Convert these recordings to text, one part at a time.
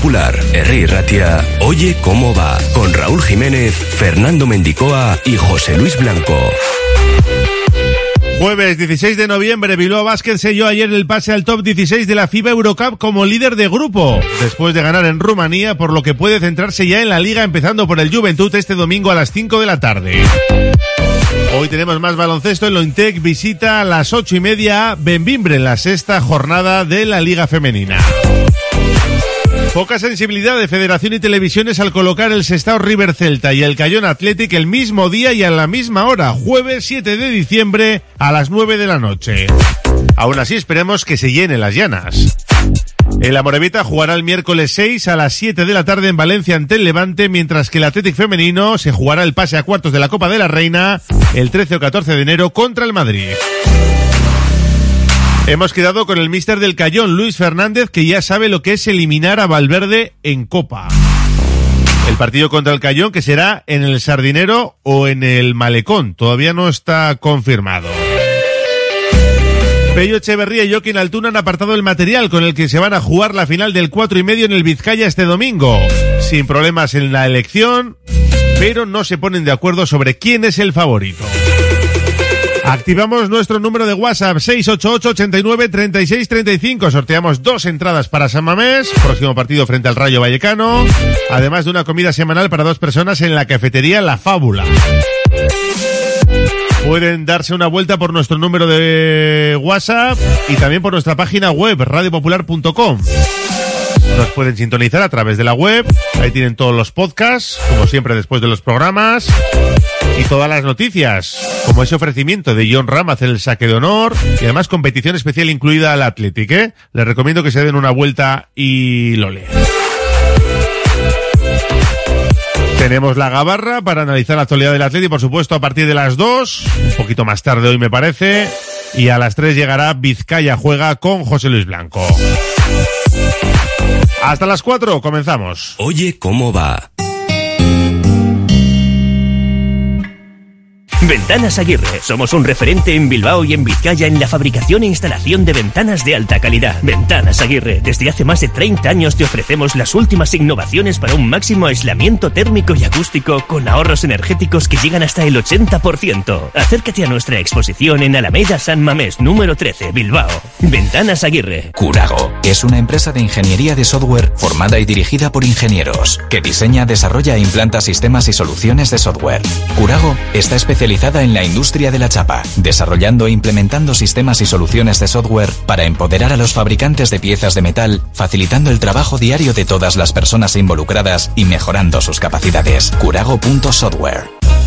Popular, Herri Ratia, Oye cómo va, con Raúl Jiménez, Fernando Mendicoa y José Luis Blanco. Jueves 16 de noviembre, Bilbao Basket selló ayer el pase al top 16 de la FIBA Eurocup como líder de grupo, después de ganar en Rumanía, por lo que puede centrarse ya en la liga empezando por el Juventud este domingo a las 5 de la tarde. Hoy tenemos más baloncesto en Lointec, visita a las ocho y media a Benvimbre en la sexta jornada de la Liga Femenina. Poca sensibilidad de Federación y Televisiones al colocar el Sestao River Celta y el Cayón Athletic el mismo día y a la misma hora, jueves 7 de diciembre a las 9 de la noche. Aún así esperemos que se llenen las llanas. El Amorevita jugará el miércoles 6 a las 7 de la tarde en Valencia ante el Levante, mientras que el Athletic femenino se jugará el pase a cuartos de la Copa de la Reina el 13 o 14 de enero contra el Madrid. Hemos quedado con el mister del Cayón, Luis Fernández, que ya sabe lo que es eliminar a Valverde en Copa. El partido contra el Cayón, que será en el Sardinero o en el Malecón, todavía no está confirmado. Pello Echeverría y Joaquín Altuna han apartado el material con el que se van a jugar la final del cuatro y medio en el Vizcaya este domingo. Sin problemas en la elección, pero no se ponen de acuerdo sobre quién es el favorito. Activamos nuestro número de WhatsApp 688-89-3635. Sorteamos dos entradas para San Mamés, próximo partido frente al Rayo Vallecano, además de una comida semanal para dos personas en la cafetería La Fábula. Pueden darse una vuelta por nuestro número de WhatsApp y también por nuestra página web radiopopular.com. Nos pueden sintonizar a través de la web. Ahí tienen todos los podcasts, como siempre después de los programas. Y todas las noticias, como ese ofrecimiento de John Ram hacer el saque de honor y además competición especial incluida al Athletic. ¿eh? Les recomiendo que se den una vuelta y lo lean. Tenemos la gabarra para analizar la actualidad del Atleti, por supuesto, a partir de las 2, un poquito más tarde hoy me parece, y a las 3 llegará Vizcaya Juega con José Luis Blanco. Hasta las 4, comenzamos. Oye cómo va. Ventanas Aguirre. Somos un referente en Bilbao y en Vizcaya en la fabricación e instalación de ventanas de alta calidad. Ventanas Aguirre. Desde hace más de 30 años te ofrecemos las últimas innovaciones para un máximo aislamiento térmico y acústico con ahorros energéticos que llegan hasta el 80%. Acércate a nuestra exposición en Alameda San Mamés, número 13, Bilbao. Ventanas Aguirre. Curago es una empresa de ingeniería de software formada y dirigida por ingenieros que diseña, desarrolla e implanta sistemas y soluciones de software. Curago está especializada en la industria de la chapa, desarrollando e implementando sistemas y soluciones de software para empoderar a los fabricantes de piezas de metal, facilitando el trabajo diario de todas las personas involucradas y mejorando sus capacidades. Curago.software.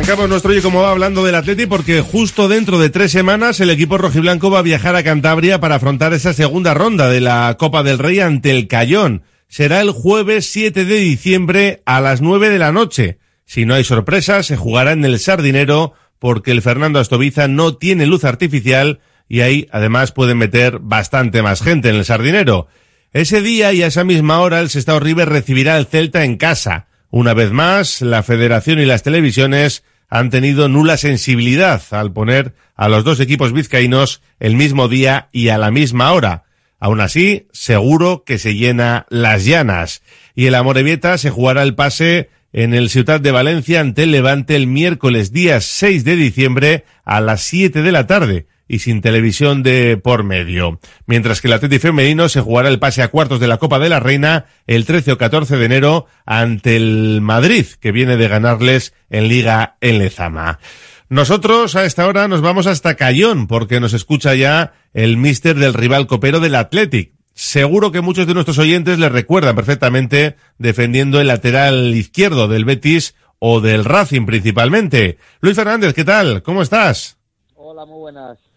Arrancamos nuestro Oye Cómo Va hablando del Atleti porque justo dentro de tres semanas el equipo rojiblanco va a viajar a Cantabria para afrontar esa segunda ronda de la Copa del Rey ante el Cayón. Será el jueves 7 de diciembre a las 9 de la noche. Si no hay sorpresa, se jugará en el Sardinero porque el Fernando Astoviza no tiene luz artificial y ahí además pueden meter bastante más gente en el Sardinero. Ese día y a esa misma hora el Sestao River recibirá al Celta en casa. Una vez más, la federación y las televisiones han tenido nula sensibilidad al poner a los dos equipos vizcaínos el mismo día y a la misma hora. Aún así, seguro que se llena las llanas. Y el Amorebieta se jugará el pase en el Ciudad de Valencia ante el Levante el miércoles día 6 de diciembre a las 7 de la tarde y sin televisión de por medio. Mientras que el Atleti femenino se jugará el pase a cuartos de la Copa de la Reina el 13 o 14 de enero ante el Madrid, que viene de ganarles en Liga en Lezama. Nosotros a esta hora nos vamos hasta Cayón, porque nos escucha ya el mister del rival copero del Athletic. Seguro que muchos de nuestros oyentes le recuerdan perfectamente defendiendo el lateral izquierdo del Betis o del Racing principalmente. Luis Fernández, ¿qué tal? ¿Cómo estás? Hola, muy buenas.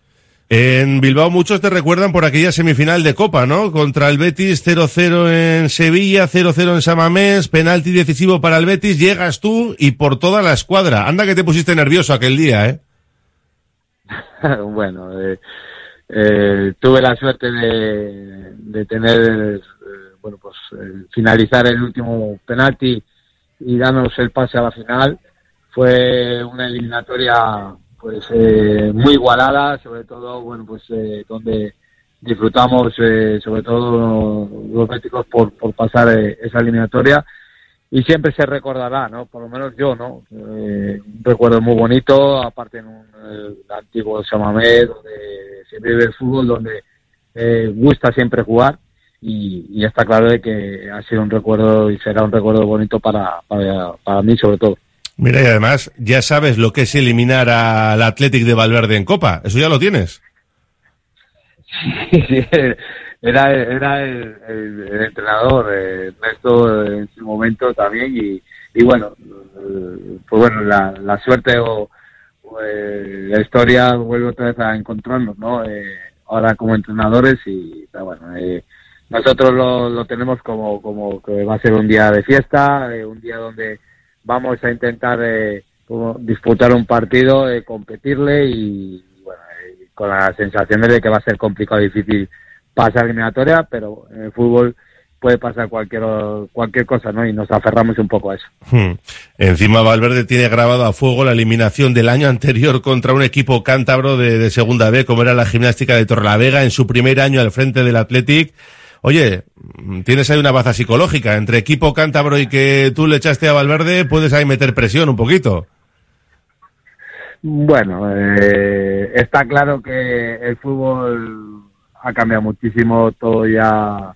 En Bilbao muchos te recuerdan por aquella semifinal de Copa, ¿no? Contra el Betis 0-0 en Sevilla, 0-0 en Samamés, penalti decisivo para el Betis, llegas tú y por toda la escuadra. Anda que te pusiste nervioso aquel día, ¿eh? bueno, eh, eh, tuve la suerte de, tener, eh, bueno, pues eh, finalizar el último penalti y darnos el pase a la final. Fue una eliminatoria pues eh, muy igualada, sobre todo, bueno, pues eh, donde disfrutamos, eh, sobre todo los béticos, por, por pasar eh, esa eliminatoria y siempre se recordará, ¿no? Por lo menos yo, ¿no? Eh, un recuerdo muy bonito, aparte en un el antiguo Samamé, donde se vive el fútbol, donde eh, gusta siempre jugar y, y, está claro de que ha sido un recuerdo y será un recuerdo bonito para, para, para mí sobre todo. Mira, y además ya sabes lo que es eliminar al Athletic de Valverde en Copa. ¿Eso ya lo tienes? Sí, era, era el, el, el entrenador, eh, Ernesto en su momento también, y, y bueno, eh, pues bueno, la, la suerte o, eh, la historia vuelve otra vez a encontrarnos, ¿no? Eh, ahora como entrenadores y bueno, eh, nosotros lo, lo tenemos como, como que va a ser un día de fiesta, eh, un día donde vamos a intentar eh, disputar un partido, eh, competirle y, bueno, eh, con las sensaciones de que va a ser complicado y difícil pasar eliminatoria, pero en el fútbol puede pasar cualquier cualquier cosa, ¿no? Y nos aferramos un poco a eso. Hmm. Encima Valverde tiene grabado a fuego la eliminación del año anterior contra un equipo cántabro de, de segunda B, como era la gimnástica de Torrelavega, en su primer año al frente del Athletic. Oye, tienes ahí una baza psicológica. Entre equipo cántabro y que tú le echaste a Valverde, puedes ahí meter presión un poquito. Bueno, eh, está claro que el fútbol ha cambiado muchísimo, todo ya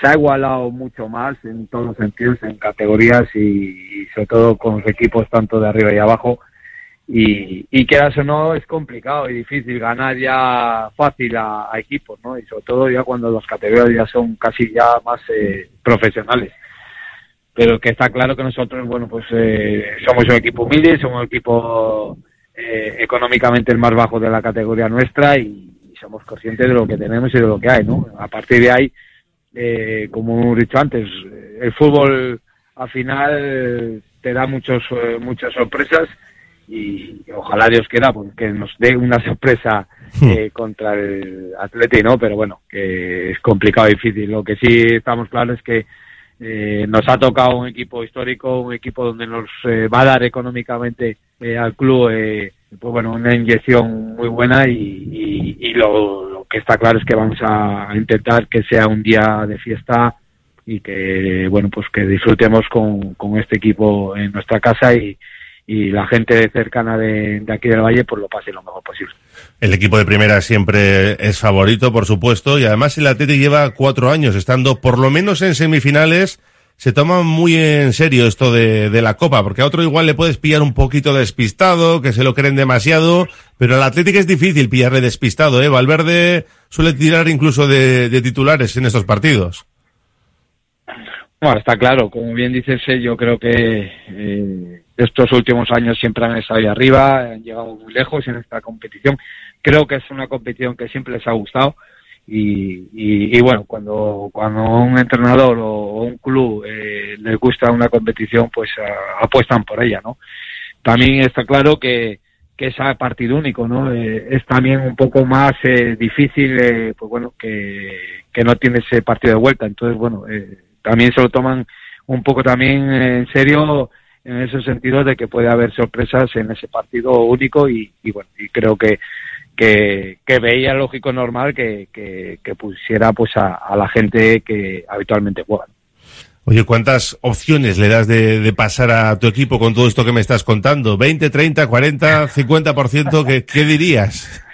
se ha igualado mucho más en todos los sentidos, en categorías y, y sobre todo con los equipos tanto de arriba y abajo. Y, y quieras o no, es complicado y difícil ganar ya fácil a, equipos, ¿no? Y sobre todo ya cuando las categorías ya son casi ya más eh, profesionales. pero que está claro que nosotros, bueno, pues eh, somos un equipo humilde, somos un equipo eh, económicamente el más bajo de la categoría nuestra y, somos conscientes de lo que tenemos y de lo que hay, ¿no? A partir de ahí, eh, como hemos dicho antes, el fútbol al final te da muchos muchas sorpresas y ojalá Dios quiera pues, que nos dé una sorpresa hmm. contra el Atleti, ¿no? Pero bueno, que es complicado y difícil. Lo que sí estamos claros es que eh, nos ha tocado un equipo histórico, un equipo donde nos eh, va a dar económicamente eh, al club, pues bueno, una inyección muy buena y, lo, que está claro es que vamos a intentar que sea un día de fiesta y que, bueno, pues que disfrutemos con, con este equipo en nuestra casa y, y la gente cercana de, aquí del Valle pues lo pase lo mejor posible. El equipo de primera siempre es favorito, por supuesto, y además el Atleti lleva cuatro años estando por lo menos en semifinales. Se toma muy en serio esto de, de la Copa, porque a otro igual le puedes pillar un poquito despistado, que se lo creen demasiado, pero al Atlético es difícil pillarle despistado, ¿eh? Valverde suele tirar incluso de, de titulares en estos partidos. Bueno, está claro, como bien dices, eh, yo creo que eh, estos últimos años siempre han estado ahí arriba, han llegado muy lejos en esta competición. Creo que es una competición que siempre les ha gustado y, y, bueno, cuando, cuando un entrenador o, un club eh, les gusta una competición, pues apuestan por ella, ¿no? También está claro que, que es partido único, ¿no? Eh, es también un poco más eh, difícil, eh, pues bueno, que, que no tiene ese partido de vuelta. Entonces, bueno, también se lo toman un poco también en serio en ese sentido de que puede haber sorpresas en ese partido único y, bueno, y creo que, que, veía lógico normal que, que, pusiera pues a, la gente que habitualmente juega. Oye, ¿cuántas opciones le das de, pasar a tu equipo con todo esto que me estás contando? ¿20, 30, 40, 50%? ¿Qué, qué dirías?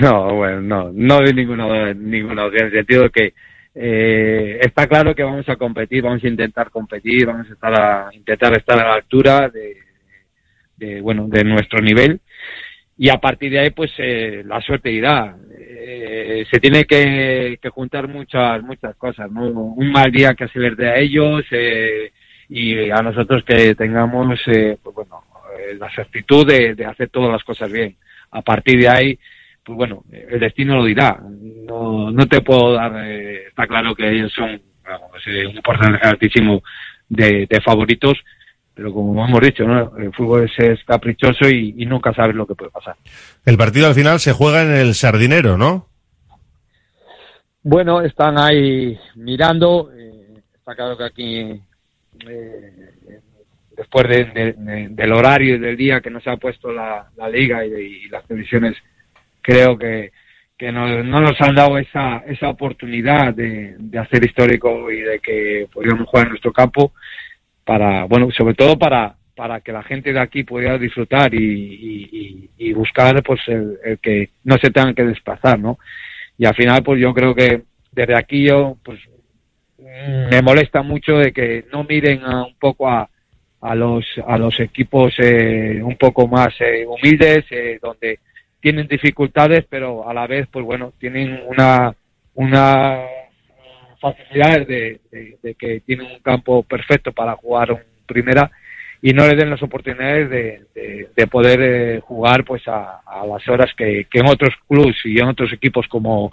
No, bueno, no, no doy ninguna, ninguna opción, en el sentido que eh, está claro que vamos a competir, vamos a intentar competir, vamos a, estar a intentar estar a la altura de, bueno de nuestro nivel y a partir de ahí pues eh, la suerte irá. Eh, se tiene que, juntar muchas muchas cosas, ¿no? Un mal día que se les a ellos eh, y a nosotros que tengamos pues bueno la certitud de, de hacer todas las cosas bien. A partir de ahí pues bueno, el destino lo dirá. No, no te puedo dar, eh, está claro que ellos son eh, un porcentaje altísimo de, favoritos, pero como hemos dicho, ¿no? el fútbol es, caprichoso y, nunca sabes lo que puede pasar. El partido al final se juega en el Sardinero, ¿no? Bueno, están ahí mirando. Eh, está claro que aquí, después del horario y del día que nos ha puesto la, liga y, y las televisiones creo que, que no, no, nos han dado esa, esa oportunidad de, de, hacer histórico y de que podríamos jugar en nuestro campo para, bueno, sobre todo para, para que la gente de aquí pudiera disfrutar y, y, buscar pues el, que no se tengan que desplazar, ¿no? Y al final pues yo creo que desde aquí yo pues me molesta mucho de que no miren un poco a, a los a los equipos eh, un poco más eh, humildes eh, donde tienen dificultades, pero a la vez, pues bueno, tienen una, una facilidad de, que tienen un campo perfecto para jugar un primera y no le den las oportunidades de, de, poder eh, jugar pues a, las horas que, en otros clubes y en otros equipos como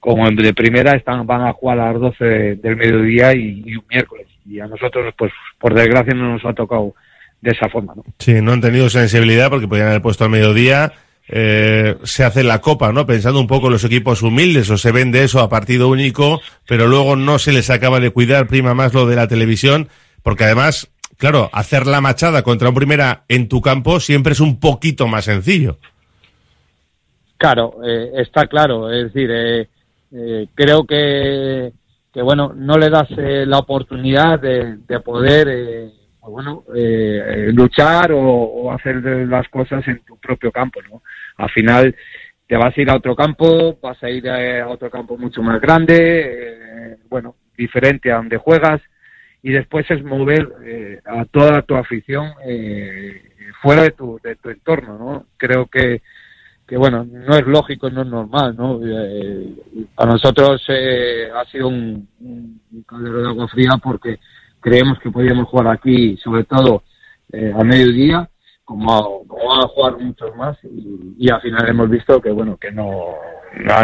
como de primera están van a jugar a las 12 del mediodía y, un miércoles y a nosotros pues por desgracia no nos ha tocado de esa forma ¿no? sí no han tenido sensibilidad porque podían haber puesto al mediodía eh, se hace la copa, ¿no? Pensando un poco en los equipos humildes, o se vende eso a partido único, pero luego no se les acaba de cuidar, prima más lo de la televisión, porque además, claro, hacer la machada contra un primera en tu campo siempre es un poquito más sencillo. Claro, eh, está claro, es decir, eh, creo que, que, bueno, no le das la oportunidad de, de poder bueno, eh, luchar o, hacer las cosas en tu propio campo, ¿no? Al final te vas a ir a otro campo, vas a ir a, otro campo mucho más grande, eh, bueno, diferente a donde juegas, y después es mover eh, a toda tu afición fuera de tu, de tu entorno, ¿no? Creo que, que bueno, no es lógico, no es normal, ¿no? para nosotros ha sido un, un caldero de agua fría porque creemos que podíamos jugar aquí, sobre todo eh, a mediodía, como, como van a jugar muchos más, y, y, al final hemos visto que bueno que no,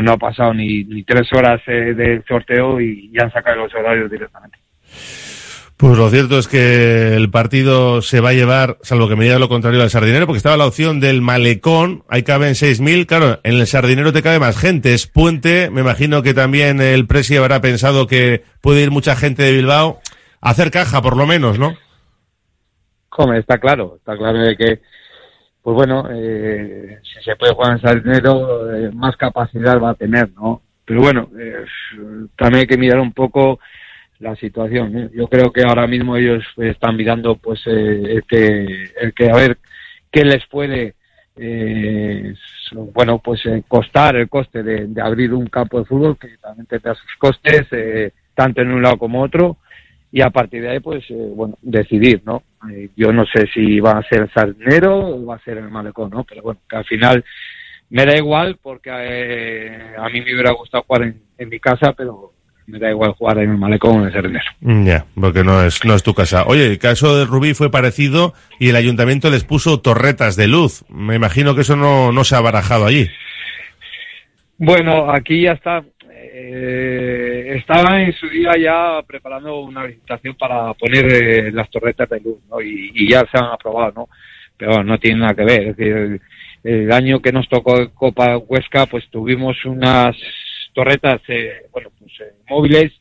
no, ha pasado ni, tres horas eh, del sorteo y ya han sacado los horarios directamente. Pues lo cierto es que el partido se va a llevar, salvo que me diga lo contrario al Sardinero, porque estaba la opción del Malecón, ahí caben 6.000, claro, en el Sardinero te cabe más gente, es puente, me imagino que también el Presi habrá pensado que puede ir mucha gente de Bilbao hacer caja, por lo menos, ¿no? Hombre, está claro, está claro de que, pues bueno, eh, si se puede jugar en Sardinero, eh, más capacidad va a tener, ¿no? Pero bueno, eh, también hay que mirar un poco la situación. ¿eh? Yo creo que ahora mismo ellos están mirando, pues, eh, el que, el que a ver qué les puede, eh, bueno, pues eh, costar el coste de, de, abrir un campo de fútbol que también tendrá sus costes, eh, tanto en un lado como otro, y a partir de ahí, pues, eh, bueno, decidir, ¿no? yo no sé si va a ser el Sardinero o va a ser el Malecón, ¿no? Pero bueno, que al final me da igual porque a mí me hubiera gustado jugar en, en mi casa, pero me da igual jugar en el malecón o en el Sardinero. Ya, yeah, porque no es, no es tu casa. Oye, el caso de Rubí fue parecido y el ayuntamiento les puso torretas de luz. Me imagino que eso no, no se ha barajado allí. Bueno, aquí ya está. Eh, estaba en su día ya preparando una licitación para poner eh, las torretas de luz. Y, ya se han aprobado, ¿no? Pero no tiene nada que ver. El, año que nos tocó Copa Huesca, pues tuvimos unas torretas, eh, bueno, pues eh, móviles,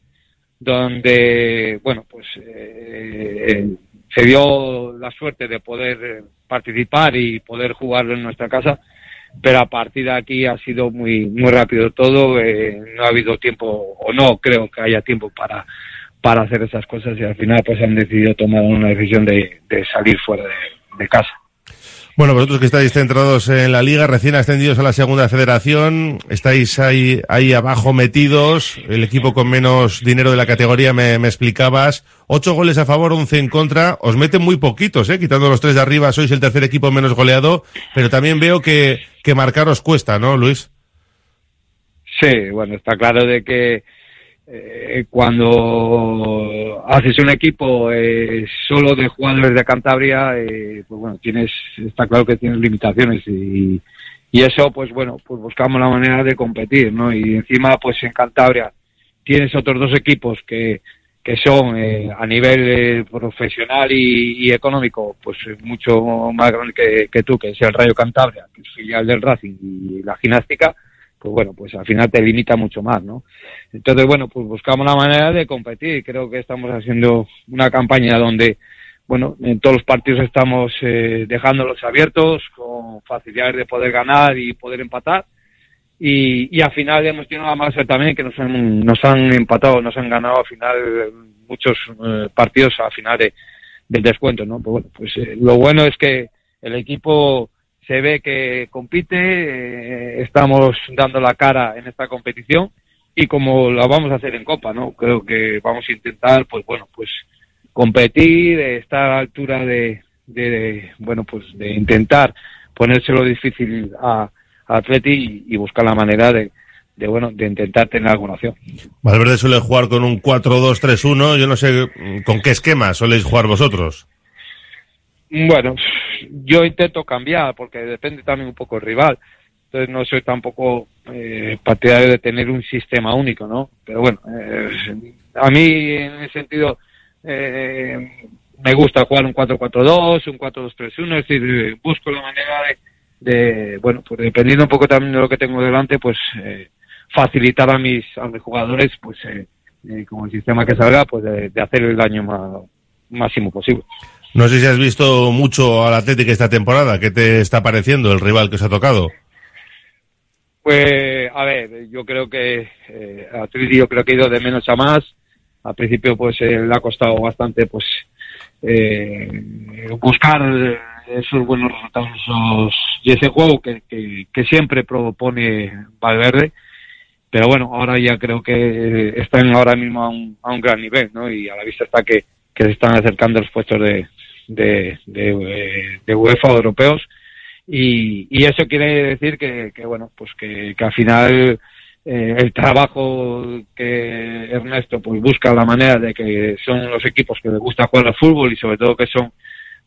donde, bueno, pues eh, se dio la suerte de poder participar y poder jugarlo en nuestra casa, pero a partir de aquí ha sido muy muy rápido todo, eh, no ha habido tiempo, o no creo que haya tiempo para para hacer esas cosas y al final pues han decidido tomar una decisión de, de salir fuera de, de casa. Bueno, vosotros que estáis centrados en la liga, recién ascendidos a la segunda federación, estáis ahí, ahí abajo metidos, el equipo con menos dinero de la categoría, me, me explicabas, ocho goles a favor, once en contra, os meten muy poquitos, eh, quitando los tres de arriba, sois el tercer equipo menos goleado, pero también veo que, que marcar os cuesta, ¿no, Luis? Sí, bueno, está claro de que eh, cuando haces un equipo eh, solo de jugadores de Cantabria, eh, pues bueno, tienes, está claro que tienes limitaciones y, y eso, pues bueno, pues buscamos la manera de competir, ¿no? Y encima, pues en Cantabria tienes otros dos equipos que, que son eh, a nivel eh, profesional y, económico, pues mucho más grande que, que tú, que es el Rayo Cantabria, que es filial del Racing y la gimnástica, pues bueno, pues al final te limita mucho más, ¿no? Entonces, bueno, pues buscamos la manera de competir. Creo que estamos haciendo una campaña donde, bueno, en todos los partidos estamos eh, dejándolos abiertos, con facilidades de poder ganar y poder empatar. Y, y al final hemos tenido la mala también que nos han, nos han empatado, nos han ganado al final muchos eh, partidos al final de, del descuento, ¿no? Pues bueno, pues eh, lo bueno es que el equipo se ve que compite, eh, estamos dando la cara en esta competición y como la vamos a hacer en Copa, ¿no? Creo que vamos a intentar, pues bueno, pues competir, estar a la altura de, de, bueno, pues de intentar ponérselo difícil a, Atleti y, y, buscar la manera de, de, bueno, de intentar tener alguna opción. Valverde suele jugar con un 4-2-3-1, yo no sé con qué esquema soléis jugar vosotros. Bueno, yo intento cambiar porque depende también un poco el rival. Entonces no soy tampoco eh, partidario de tener un sistema único, ¿no? Pero bueno, eh, a mí en ese sentido eh, me gusta jugar un 4-4-2, un 4-2-3-1, es decir, busco la manera de, de, bueno, pues dependiendo un poco también de lo que tengo delante, pues eh, facilitar a mis, a mis jugadores, pues eh, eh, como el sistema que salga, pues de, de hacer el daño más, máximo posible. No sé si has visto mucho al Atlético esta temporada. ¿Qué te está pareciendo el rival que os ha tocado? Pues, a ver, yo creo que eh, Atlético yo creo que ha ido de menos a más. Al principio, pues, eh, le ha costado bastante, pues, eh, buscar esos buenos resultados y ese juego que, que, que, siempre propone Valverde. Pero bueno, ahora ya creo que están ahora mismo a un, a un gran nivel, ¿no? Y a la vista está que, que se están acercando los puestos de, de, de, de UEFA europeos. Y, y, eso quiere decir que, que bueno pues que, al final eh, el trabajo que Ernesto pues busca la manera de que son los equipos que les gusta jugar al fútbol y sobre todo que son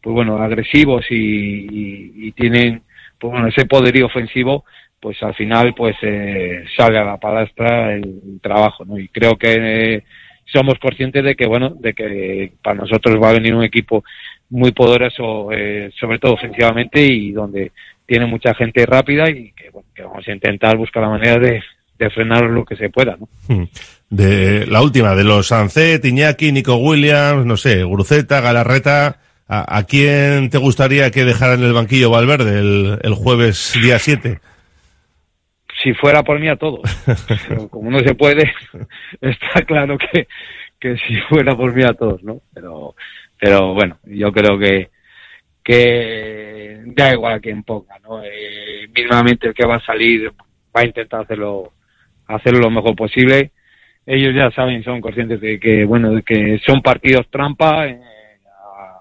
pues bueno agresivos y, y, tienen pues bueno ese poderío ofensivo pues al final pues eh, sale a la palestra el, trabajo no y creo que somos conscientes de que bueno de que para nosotros va a venir un equipo muy poderoso eh, sobre todo ofensivamente y donde tiene mucha gente rápida y que, bueno, que vamos a intentar buscar la manera de, de frenar lo que se pueda, ¿no? Hmm. De la última, de los Sancet, Iñaki, Nico Williams, no sé, Gruceta, Galarreta, ¿a, quién te gustaría que dejara en el banquillo Valverde el, el jueves día 7? Si fuera por mí a todos. Pero como no se puede, está claro que, que si fuera por mí a todos, ¿no? Pero, pero bueno, yo creo que, que da igual a quien ponga, ¿no? Eh, mismamente el que va a salir va a intentar hacerlo hacerlo lo mejor posible. Ellos ya saben, son conscientes de que, bueno, de que son partidos trampa eh,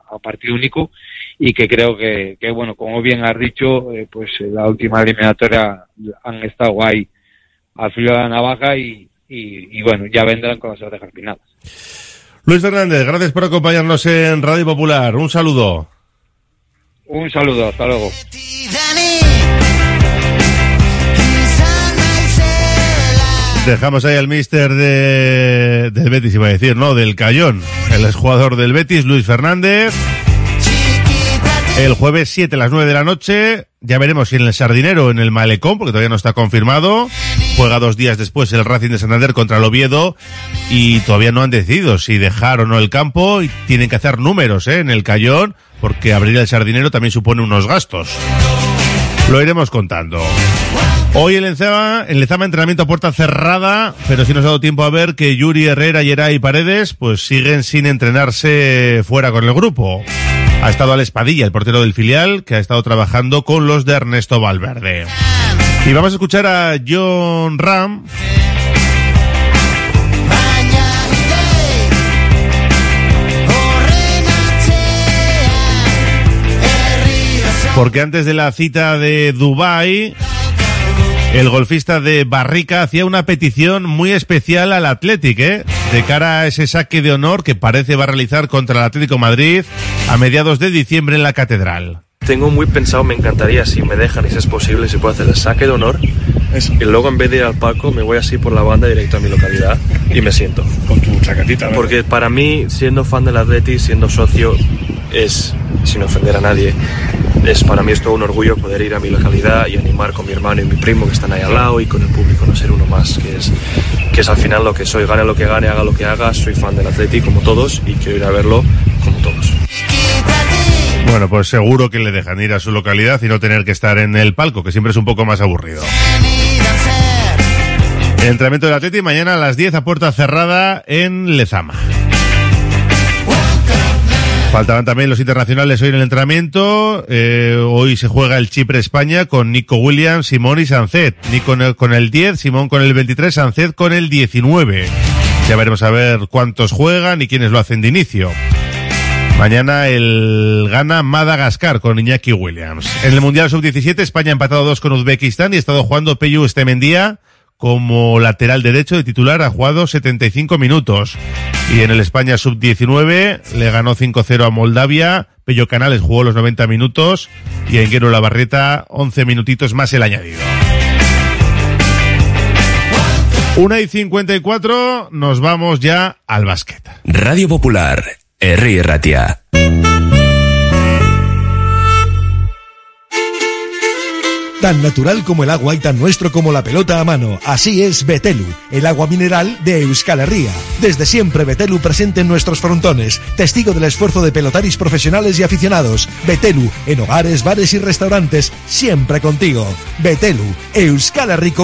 a, partido único y que creo que, que bueno, como bien has dicho, eh, pues la última eliminatoria han estado ahí al filo de la navaja y, y, bueno, ya vendrán con las orejas finadas. Luis Fernández, gracias por acompañarnos en Radio Popular. Un saludo. Un saludo, hasta luego. Dejamos ahí al mister de, del Betis, iba a decir, ¿no? Del Cayón. El exjugador del Betis, Luis Fernández. El jueves 7 a las 9 de la noche. Ya veremos si en el Sardinero o en el Malecón, porque todavía no está confirmado. Juega dos días después el Racing de Santander contra el Oviedo. Y todavía no han decidido si dejar o no el campo. Y tienen que hacer números, ¿eh? En el Cayón, porque abrir el Sardinero también supone unos gastos. Lo iremos contando. Hoy el Lezama, el entrenamiento a puerta cerrada, pero sí nos ha dado tiempo a ver que Yuri Herrera, Yeray y Paredes pues siguen sin entrenarse fuera con el grupo. Ha estado al Espadilla, el portero del filial, que ha estado trabajando con los de Ernesto Valverde. Y vamos a escuchar a John Ram. Porque antes de la cita de Dubai, el golfista de Barrica hacía una petición muy especial al Athletic, ¿eh? de cara a ese saque de honor que parece va a realizar contra el Atlético Madrid a mediados de diciembre en la Catedral. Tengo muy pensado, me encantaría, si me dejan y si es posible, si puedo hacer el saque de honor. Y luego en vez de ir al palco me voy así por la banda directo a mi localidad y me siento. Con tu chaquetita, Porque para mí, siendo fan del Athletic, siendo socio, es, sin ofender a nadie, es para mí es todo un orgullo poder ir a mi localidad y animar con mi hermano y mi primo que están ahí al lado y con el público, no ser uno más, que es, que es al final lo que soy, gane lo que gane, haga lo que haga, soy fan del Athletic como todos y quiero ir a verlo como todos. Bueno, pues seguro que le dejan ir a su localidad y no tener que estar en el palco, que siempre es un poco más aburrido. El entrenamiento del Atleti mañana a las 10 a puerta cerrada en Lezama. Faltaban también los internacionales hoy en el entrenamiento. Eh, hoy se juega el Chipre-España con Nico Williams, Simón y Sancet. Nico con el 10, Simón con el 23, Sancet con el 19. Ya veremos a ver cuántos juegan y quiénes lo hacen de inicio. Mañana el gana Madagascar con Iñaki Williams. En el Mundial Sub-17 España ha empatado dos con Uzbekistán y ha estado jugando Peyu Estemendía como lateral derecho de titular ha jugado 75 minutos. Y en el España Sub-19 le ganó 5-0 a Moldavia. Pello Canales jugó los 90 minutos y Enguero Labarreta 11 minutitos más el añadido. Una y 54, nos vamos ya al básquet. Radio Popular, Ratia. Tan natural como el agua y tan nuestro como la pelota a mano. Así es Betelu, el agua mineral de Euskal Herria. Desde siempre Betelu presente en nuestros frontones, testigo del esfuerzo de pelotaris profesionales y aficionados. Betelu, en hogares, bares y restaurantes, siempre contigo. Betelu, Euskal Herriko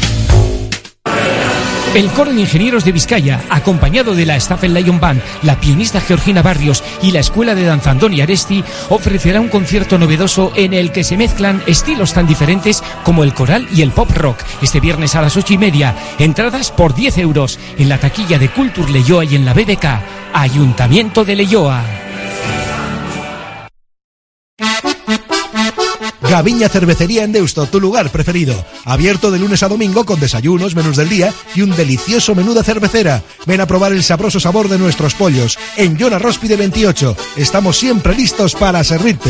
El coro de ingenieros de Vizcaya, acompañado de la Staffel Lion Band, la pianista Georgina Barrios y la Escuela de Danza Andoni Aresti, ofrecerá un concierto novedoso en el que se mezclan estilos tan diferentes como el coral y el pop rock. Este viernes a las ocho y media, entradas por 10 euros en la taquilla de Culture Leyoa y en la BBK, Ayuntamiento de Leyoa. Gaviña Cervecería en Deusto, tu lugar preferido. Abierto de lunes a domingo con desayunos, menús del día y un delicioso menú de cervecera. Ven a probar el sabroso sabor de nuestros pollos. En Yona Róspide 28. Estamos siempre listos para servirte.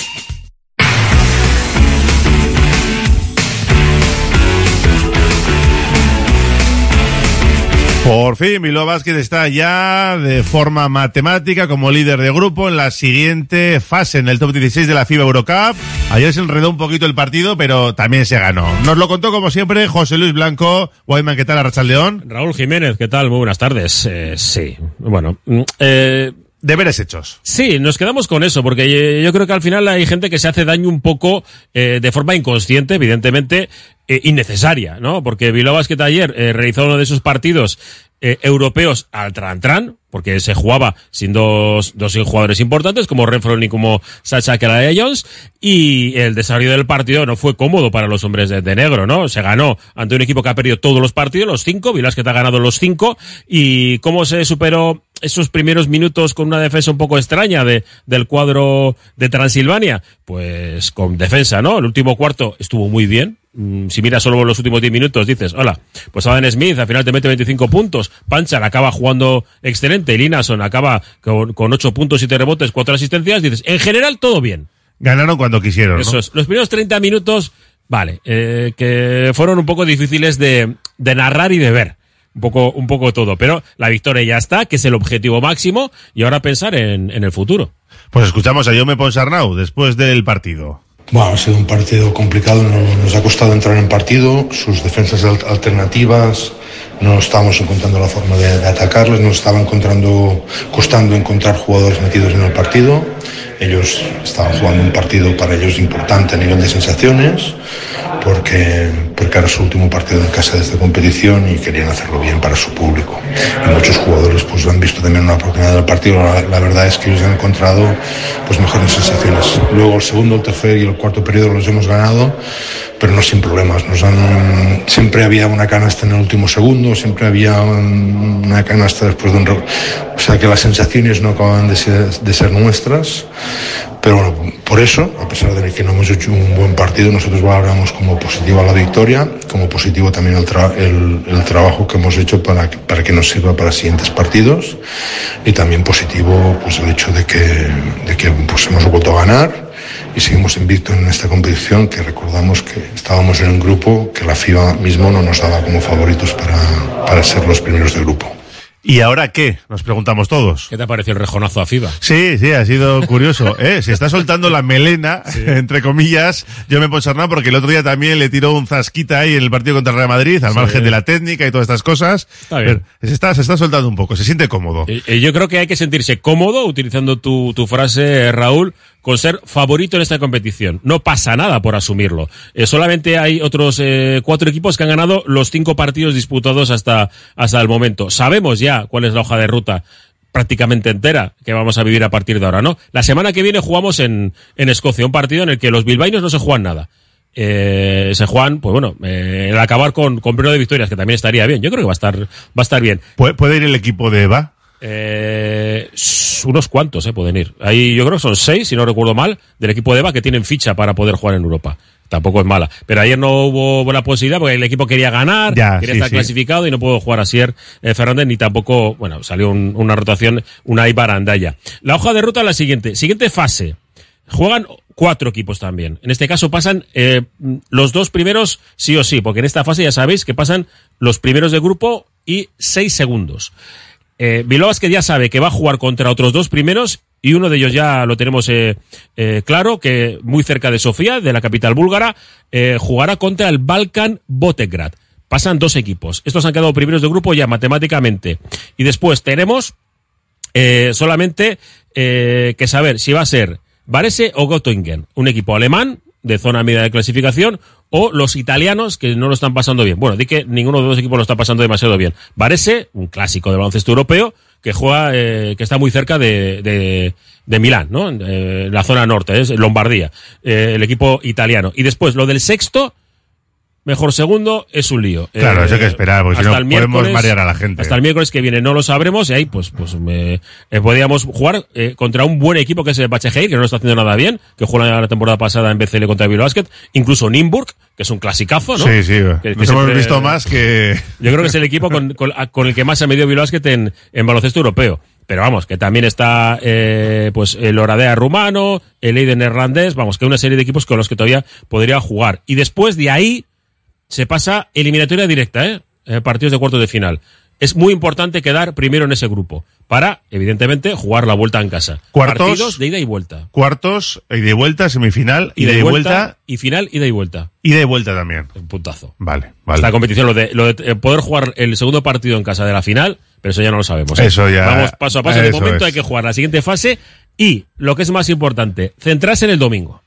Por fin, Bilbao Vázquez está ya de forma matemática como líder de grupo en la siguiente fase en el top 16 de la FIBA Eurocup. Ayer se enredó un poquito el partido, pero también se ganó. Nos lo contó como siempre José Luis Blanco. Guayman, ¿qué tal, Arrachal León? Raúl Jiménez, ¿qué tal? Muy buenas tardes. Eh, sí, bueno. mm, Eh, Deberes hechos. Sí, nos quedamos con eso, porque eh, yo creo que al final hay gente que se hace daño un poco eh, de forma inconsciente, evidentemente, eh, innecesaria, ¿no? Porque Bilbao Basket ayer eh, realizó uno de esos partidos eh, europeos al Trantran, porque se jugaba sin dos, dos jugadores importantes, como Renfro y como Sacha Jones, y el desarrollo del partido no fue cómodo para los hombres de, negro, ¿no? Se ganó ante un equipo que ha perdido todos los partidos, los cinco, Basket ha ganado los cinco, y cómo se superó esos primeros minutos con una defensa un poco extraña de, del cuadro de Transilvania, pues con defensa, ¿no? El último cuarto estuvo muy bien. Mm, Si miras solo los últimos 10 minutos, dices, hola, pues Adam Smith al final te mete 25 puntos, Panchar acaba jugando excelente, Linason acaba con, con 8 puntos, 7 rebotes, 4 asistencias, dices, en general todo bien. Ganaron cuando quisieron, ¿no? Eso es. Los primeros 30 minutos, vale, eh, que fueron un poco difíciles de, de narrar y de ver. Un poco, un poco todo. Pero la victoria ya está, que es el objetivo máximo, y ahora pensar en, en el futuro. Pues escuchamos a Jaume Ponsarnau después del partido. Bueno, ha sido un partido complicado, no- nos ha costado entrar en partido, sus defensas al- alternativas, no estábamos encontrando la forma de, de atacarles, nos estaba encontrando, costando encontrar jugadores metidos en el partido. Ellos estaban jugando un partido para ellos importante a nivel de sensaciones, porque, porque era su último partido en casa de esta competición y querían hacerlo bien para su público. Y muchos jugadores pues han visto también una oportunidad del partido. La, la verdad es que ellos han encontrado pues mejores sensaciones. Luego el segundo, el tercer y el cuarto periodo los hemos ganado, pero no sin problemas. Nos han, siempre había una canasta en el último segundo, siempre había un- una canasta después de un... O sea que las sensaciones no acaban de ser, de ser nuestras. Pero bueno, por eso, a pesar de que no hemos hecho un buen partido, nosotros valoramos como positiva la victoria, como positivo también el, tra- el- el trabajo que hemos hecho para, para que nos sirva para siguientes partidos y también positivo pues el hecho de que, de que pues, hemos vuelto a ganar y seguimos invictos en esta competición que recordamos que estábamos en un grupo que la FIBA mismo no nos daba como favoritos para, para ser los primeros del grupo. ¿Y ahora qué? Nos preguntamos todos. ¿Qué te pareció el rejonazo a FIBA? Sí, sí, ha sido curioso. ¿eh? Se está soltando la melena, entre comillas. Yo me he nada porque el otro día también le tiró un zasquita ahí en el partido contra Real Madrid, al Sí. margen de la técnica y todas estas cosas. Está bien. Pero se, está, se está soltando un poco, se siente cómodo. Eh, eh, yo creo que hay que sentirse cómodo, utilizando tu, tu frase, eh, Raúl, con ser favorito en esta competición. No pasa nada por asumirlo. Eh, solamente hay otros eh, cuatro equipos que han ganado los cinco partidos disputados hasta, hasta el momento. Sabemos ya cuál es la hoja de ruta prácticamente entera que vamos a vivir a partir de ahora, ¿no? La semana que viene jugamos en, en Escocia, un partido en el que los bilbaínos no se juegan nada. Eh, se juegan, pues bueno, eh, el acabar con, con pleno de victorias, que también estaría bien. Yo creo que va a estar, va a estar bien. ¿Puede, puede ir el equipo de Eva? Eh, unos cuantos eh, pueden ir. Ahí yo creo que son seis, si no recuerdo mal, del equipo de EVA que tienen ficha para poder jugar en Europa. Tampoco es mala. Pero ayer no hubo buena posibilidad porque el equipo quería ganar, Ya, quería sí, estar sí. clasificado y no pudo jugar Asier eh, Fernández ni tampoco, bueno, salió un- una rotación, una Ibarandaya. La hoja de ruta es la siguiente. Siguiente fase. Juegan cuatro equipos también. En este caso pasan eh, los dos primeros sí o sí, porque en esta fase ya sabéis que pasan los primeros de grupo y seis segundos. Eh, Bilbao ya sabe que va a jugar contra otros dos primeros y uno de ellos ya lo tenemos eh, eh, claro, que muy cerca de Sofía, de la capital búlgara, eh, jugará contra el Balkan Botegrad. Pasan dos equipos. Estos han quedado primeros de grupo ya matemáticamente. Y después tenemos solamente que saber si va a ser Varese o Göttingen, un equipo alemán de zona media de clasificación, o los italianos que no lo están pasando bien. Bueno, di que ninguno de los equipos lo está pasando demasiado bien. Varese, un clásico del baloncesto europeo, que juega, eh, que está muy cerca de, de, de Milán, ¿no? Eh, la zona norte, es Lombardía, eh, el equipo italiano. Y después, lo del sexto, mejor segundo, es un lío. Claro, Eh, eso hay que esperar, porque si no el podemos marear a la gente. Hasta el miércoles que viene no lo sabremos y ahí pues pues me, eh, podríamos jugar eh, contra un buen equipo que es el Bacheheir, que no lo está haciendo nada bien, que juega la temporada pasada en BCL contra el Basket, incluso Nimburg, que es un clasicazo, ¿no? Sí, sí. Que- que Nos hemos visto más que... Yo creo que es el equipo con, con- con el que más se ha medido Bilbao Basket en, en baloncesto europeo. Pero vamos, que también está eh, pues el Oradea rumano, el Eiden neerlandés, vamos, que hay una serie de equipos con los que todavía podría jugar. Y después de ahí se pasa eliminatoria directa, ¿eh? Eh, partidos de cuartos de final. Es muy importante quedar primero en ese grupo para, evidentemente, jugar la vuelta en casa. Cuartos. Partidos de ida y vuelta. Cuartos, ida y vuelta, semifinal, Ida ida y vuelta, y final, ida y vuelta. ida y vuelta también. Un puntazo. Vale, vale. Esta competición, lo de, lo de eh, poder jugar el segundo partido en casa de la final, pero eso ya no lo sabemos. ¿eh? Eso ya- Vamos paso a paso. De momento es. hay que jugar la siguiente fase y, lo que es más importante, centrarse en el domingo.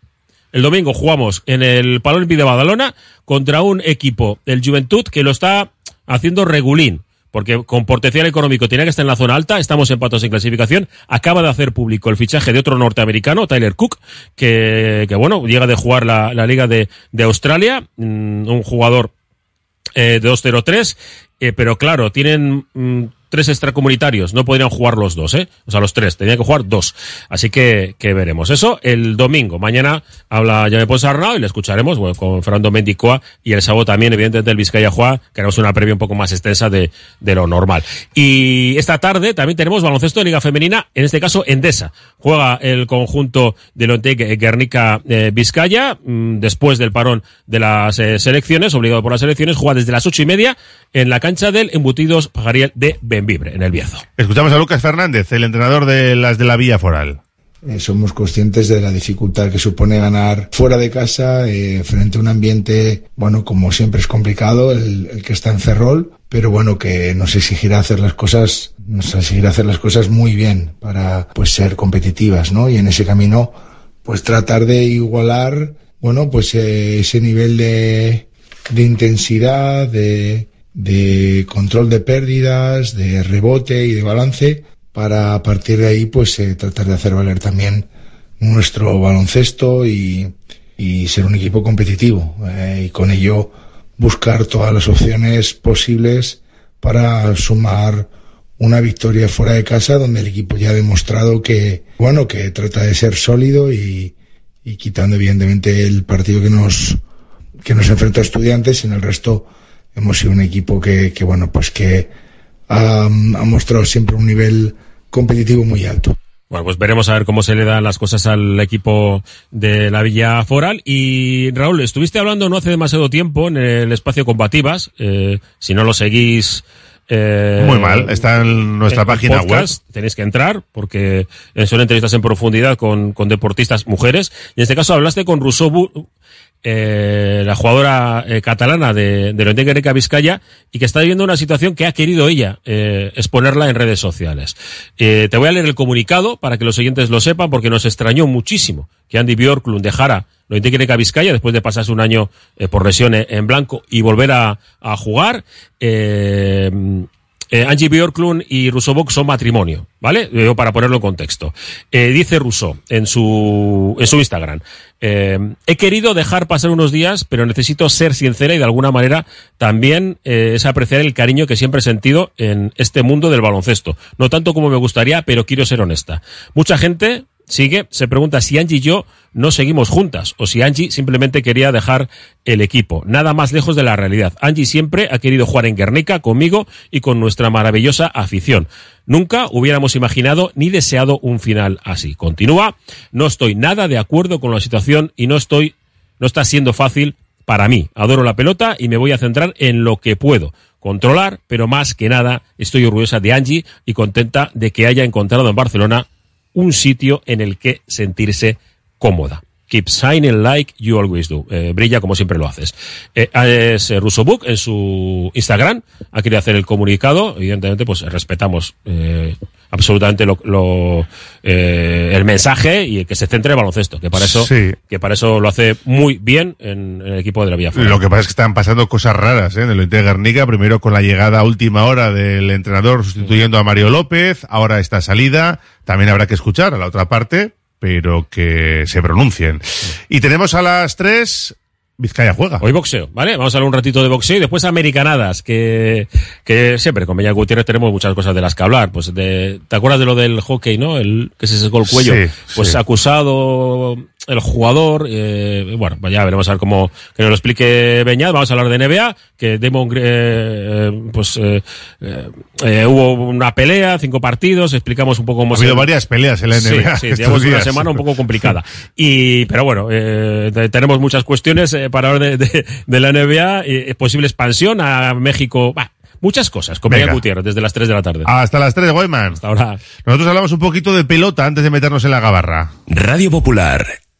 El domingo jugamos en el Olímpico de Badalona contra un equipo, el Juventud, que lo está haciendo regulín. Porque con potencial económico tenía que estar en la zona alta, estamos empatados en clasificación. Acaba de hacer público el fichaje de otro norteamericano, Tyler Cook, que, bueno, llega de jugar la, la Liga de, de Australia, mm, un jugador eh, de 2-0-3, eh, pero claro, tienen mm, tres extracomunitarios, no podrían jugar los dos, ¿eh? O sea, los tres, tenían que jugar dos. Así que, que veremos. Eso el domingo. Mañana habla Jaime Ponsarnau y le escucharemos bueno, con Fernando Mendicoa y el sábado también, evidentemente, el Vizcaya Juá, que haremos una previa un poco más extensa de, de lo normal. Y esta tarde también tenemos baloncesto de Liga Femenina, en este caso Endesa. Juega el conjunto de Lontec Guernica eh, Vizcaya, mm, después del parón de las eh, selecciones, obligado por las selecciones, juega desde las ocho y media en la cancha del Embutidos Pajariel de Benvibre, en el Bierzo. Escuchamos a Lucas Fernández, el entrenador de las de la Vía Foral. Eh, somos conscientes de la dificultad que supone ganar fuera de casa, eh, frente a un ambiente, bueno, como siempre es complicado, el, el que está en Ferrol, pero bueno, que nos exigirá hacer las cosas, nos exigirá hacer las cosas muy bien para, pues, ser competitivas, ¿no? Y en ese camino, pues, tratar de igualar, bueno, pues, eh, ese nivel de, de intensidad, de, de control de pérdidas, de rebote y de balance, para a partir de ahí pues eh, tratar de hacer valer también nuestro baloncesto y, y ser un equipo competitivo eh, y con ello buscar todas las opciones posibles para sumar una victoria fuera de casa donde el equipo ya ha demostrado que bueno que trata de ser sólido y, y quitando evidentemente el partido que nos que nos enfrentó a estudiantes en el resto hemos sido un equipo que, que bueno pues que ha, ha mostrado siempre un nivel competitivo muy alto. Bueno, pues veremos a ver cómo se le dan las cosas al equipo de la Villa Foral. Y Raúl, estuviste hablando no hace demasiado tiempo en el espacio Combativas. Eh, si no lo seguís Eh, Muy mal, está en nuestra página podcast, Tenéis que entrar porque son entrevistas en profundidad con, con deportistas mujeres. Y en este caso hablaste con Rousseau, Bu- eh, la jugadora eh, catalana de, de Guernica Vizcaya y que está viviendo una situación que ha querido ella eh, exponerla en redes sociales. Eh, te voy a leer el comunicado para que los oyentes lo sepan porque nos extrañó muchísimo que Andy Bjorklund dejara Lorenzo Guernica Vizcaya después de pasarse un año eh, por lesión en, blanco y volver a, a jugar. Eh, Angie Bjorklund y Rousseau Bock son matrimonio, ¿vale? Para ponerlo en contexto. Eh, dice Rousseau en su, en su Instagram, eh, he querido dejar pasar unos días, pero necesito ser sincera y de alguna manera también es apreciar el cariño que siempre he sentido en este mundo del baloncesto. No tanto como me gustaría, pero quiero ser honesta. Mucha gente sigue, se pregunta si Angie y yo no seguimos juntas o si Angie simplemente quería dejar el equipo. Nada más lejos de la realidad. Angie siempre ha querido jugar en Guernica conmigo y con nuestra maravillosa afición. Nunca hubiéramos imaginado ni deseado un final así. Continúa, no estoy nada de acuerdo con la situación y no estoy, no está siendo fácil para mí. Adoro la pelota y me voy a centrar en lo que puedo controlar, pero más que nada estoy orgullosa de Angie y contenta de que haya encontrado en Barcelona un sitio en el que sentirse cómoda. Keep shining like you always do. Eh, brilla como siempre lo haces. Eh, es eh, Russo Book en su Instagram. Ha querido hacer el comunicado. Evidentemente, pues respetamos eh, absolutamente lo, lo, eh, el mensaje y que se centre en el baloncesto. Que para eso, Sí. que para eso lo hace muy bien en, en el equipo de la Vía Lo que pasa es que están pasando cosas raras ¿eh? en el Inter de Guernica. Primero con la llegada a última hora del entrenador sustituyendo a Mario López. Ahora esta salida. También habrá que escuchar a la otra parte, pero que se pronuncien. Y tenemos a las tres Vizcaya juega. Hoy boxeo, ¿vale? Vamos a hablar un ratito de boxeo y después americanadas, que, que siempre con Beña Gutiérrez tenemos muchas cosas de las que hablar. Pues de, ¿te acuerdas de lo del hockey, no? El que se secó el cuello. Sí, pues sí. acusado el jugador, eh, bueno, pues ya veremos a ver cómo que nos lo explique Beñat. Vamos a hablar de NBA, que Damon, Gre- eh, pues eh, eh, eh, hubo una pelea, cinco partidos, explicamos un poco cómo Ha habido varias peleas en la Sí, NBA Sí, estos digamos una semana un poco complicada. Y, pero bueno, eh, te- tenemos muchas cuestiones eh, para hablar de, de- de la NBA, eh, posible expansión a México, bah, muchas cosas. Con Venga. Gutiérrez desde las 3 de la tarde. Hasta las tres, Goyman. Hasta ahora. Nosotros hablamos un poquito de pelota antes de meternos en la gabarra. Radio Popular,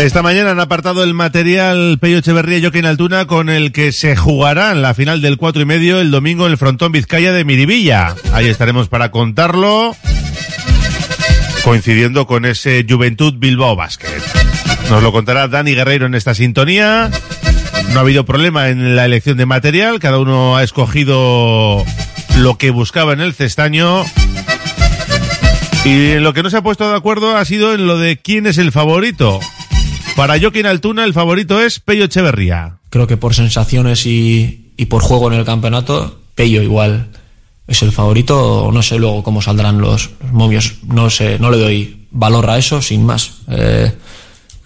Esta mañana han apartado el material Peyo Echeverría y Joaquín Altuna con el que se jugará en la final del cuatro y medio el domingo en el frontón Vizcaya de Miribilla. Ahí estaremos para contarlo, coincidiendo con ese Juventud Bilbao Basket. Nos lo contará Dani Guerreiro en esta sintonía. No ha habido problema en la elección de material, cada uno ha escogido lo que buscaba en el cestaño. Y en lo que no se ha puesto de acuerdo ha sido en lo de quién es el favorito. Para Joaquín Altuna el favorito es Pello Echeverría. Creo que por sensaciones y, por juego en el campeonato, Pello igual es el favorito. No sé luego cómo saldrán los, los momios. No sé, no le doy valor a eso, sin más. Eh,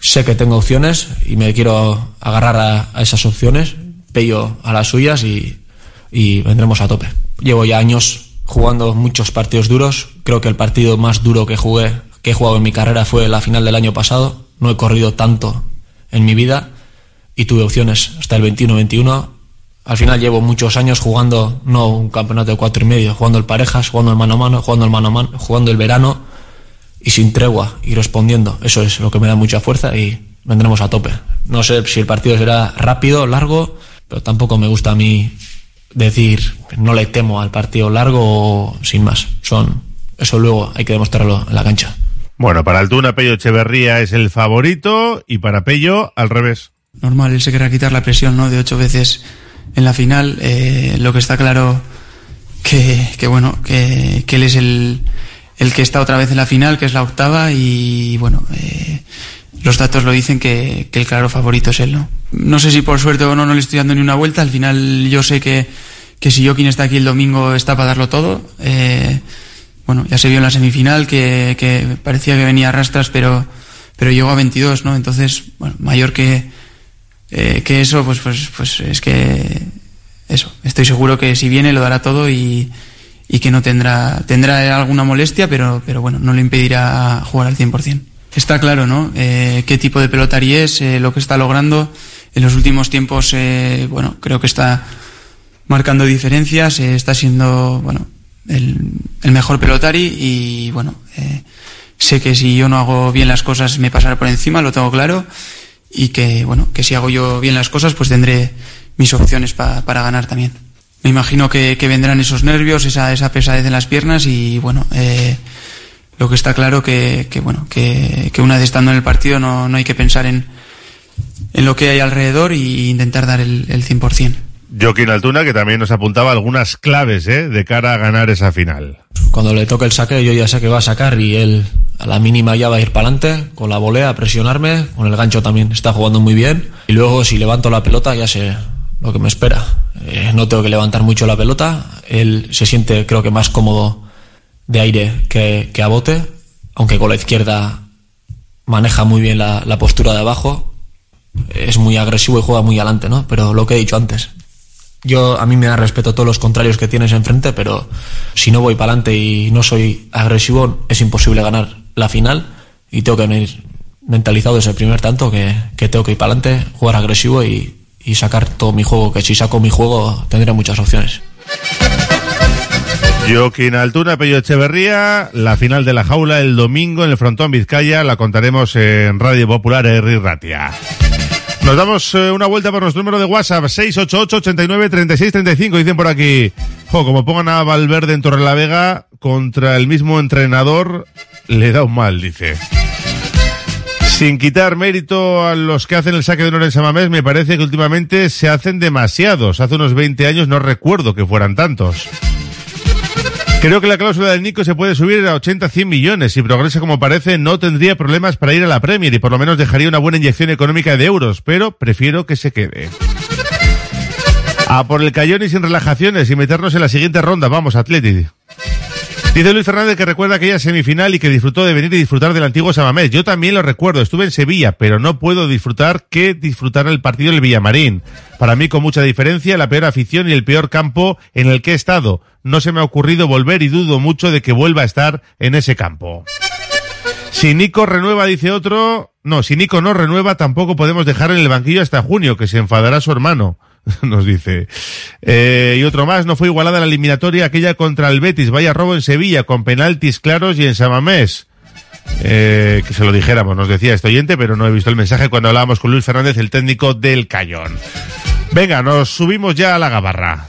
sé que tengo opciones y me quiero agarrar a, a esas opciones. Pello a las suyas y, y vendremos a tope. Llevo ya años jugando muchos partidos duros. Creo que el partido más duro que jugué, que he jugado en mi carrera fue la final del año pasado. No he corrido tanto en mi vida y tuve opciones hasta el 21-21. Al final llevo muchos años jugando, no un campeonato de cuatro y medio, jugando el parejas, jugando el mano a mano, jugando el mano a mano, jugando el verano y sin tregua y respondiendo. Eso es lo que me da mucha fuerza y vendremos a tope. No sé si el partido será rápido, largo, pero tampoco me gusta a mí decir no le temo al partido largo o sin más. Son eso luego hay que demostrarlo en la cancha. Bueno, para Altuna, Pello Echeverría es el favorito y para Pello, al revés. Normal, él se querrá quitar la presión ¿no? de ocho veces en la final. Eh, lo que está claro que, que bueno, que, que él es el, el que está otra vez en la final, que es la octava, y bueno, eh, los datos lo dicen que, que el claro favorito es él, ¿no? No sé si por suerte o no, no le estoy dando ni una vuelta. Al final yo sé que, que si Joaquín está aquí el domingo está para darlo todo. Eh, bueno, ya se vio en la semifinal que, que parecía que venía a rastras, pero, pero llegó a 22, ¿no? Entonces, bueno, mayor que, eh, que eso, pues, pues, pues es que eso, estoy seguro que si viene lo dará todo y, y que no tendrá, tendrá alguna molestia, pero, pero bueno, no le impedirá jugar al 100%. Está claro, ¿no? Eh, qué tipo de pelotari es, eh, lo que está logrando. En los últimos tiempos, bueno, creo que está marcando diferencias, está siendo, bueno, el, mejor pelotari y, bueno, eh, sé que si yo no hago bien las cosas me pasará por encima, lo tengo claro, y que, bueno, que si hago yo bien las cosas, pues tendré mis opciones pa- para ganar también. Me imagino que, vendrán esos nervios, esa, esa pesadez en las piernas y, bueno, eh, lo que está claro que, que bueno, que, que una vez estando en el partido no, no hay que pensar en, en lo que hay alrededor y intentar dar el, el 100%. Joaquín Altuna, que también nos apuntaba algunas claves ¿eh? de cara a ganar esa final. Cuando le toque el saque, yo ya sé que va a sacar y él a la mínima ya va a ir para adelante, con la volea, a presionarme, con el gancho también está jugando muy bien. Y luego si levanto la pelota ya sé lo que me espera. Eh, no tengo que levantar mucho la pelota, él se siente creo que más cómodo de aire que, a bote, aunque con la izquierda maneja muy bien la, la postura de abajo, es muy agresivo y juega muy adelante, ¿no? Pero lo que he dicho antes, yo a mí me da respeto todos los contrarios que tienes enfrente, pero si no voy para adelante y no soy agresivo, es imposible ganar la final y tengo que venir mentalizado desde el primer tanto que, que tengo que ir para adelante, jugar agresivo y, y sacar todo mi juego, que si saco mi juego tendré muchas opciones. Joaquín Altuna, Pello Echeverría, la final de la jaula el domingo en el Frontón Vizcaya, la contaremos en Radio Popular R. Ratia. Nos damos eh, una vuelta por nuestro número de WhatsApp, 688-89-3635, dicen por aquí, jo, como pongan a Valverde en Torrelavega contra el mismo entrenador, le da un mal, dice. Sin quitar mérito a los que hacen el saque de honor en Samamés, me parece que últimamente se hacen demasiados. Hace unos 20 años no recuerdo que fueran tantos. Creo que la cláusula del Nico se puede subir a 80-100 millones. Si progresa como parece, no tendría problemas para ir a la Premier y por lo menos dejaría una buena inyección económica de euros, pero prefiero que se quede. A por el cayón y sin relajaciones y meternos en la siguiente ronda. Vamos, Atleti. Dice Luis Fernández que recuerda aquella semifinal y que disfrutó de venir y disfrutar del antiguo Samamés. Yo también lo recuerdo, estuve en Sevilla, pero no puedo disfrutar que disfrutar el partido del Villamarín. Para mí, con mucha diferencia, la peor afición y el peor campo en el que he estado. No se me ha ocurrido volver y dudo mucho de que vuelva a estar en ese campo. Si Nico renueva, dice otro, no, si Nico no renueva, tampoco podemos dejar en el banquillo hasta junio, que se enfadará su hermano. Nos dice. Eh, y otro más, no fue igualada la eliminatoria aquella contra el Betis, vaya robo en Sevilla, con penaltis claros y en Samamés. Eh, que se lo dijéramos, nos decía este oyente, pero no he visto el mensaje cuando hablábamos con Luis Fernández, el técnico del Cayón. Venga, nos subimos ya a la gabarra.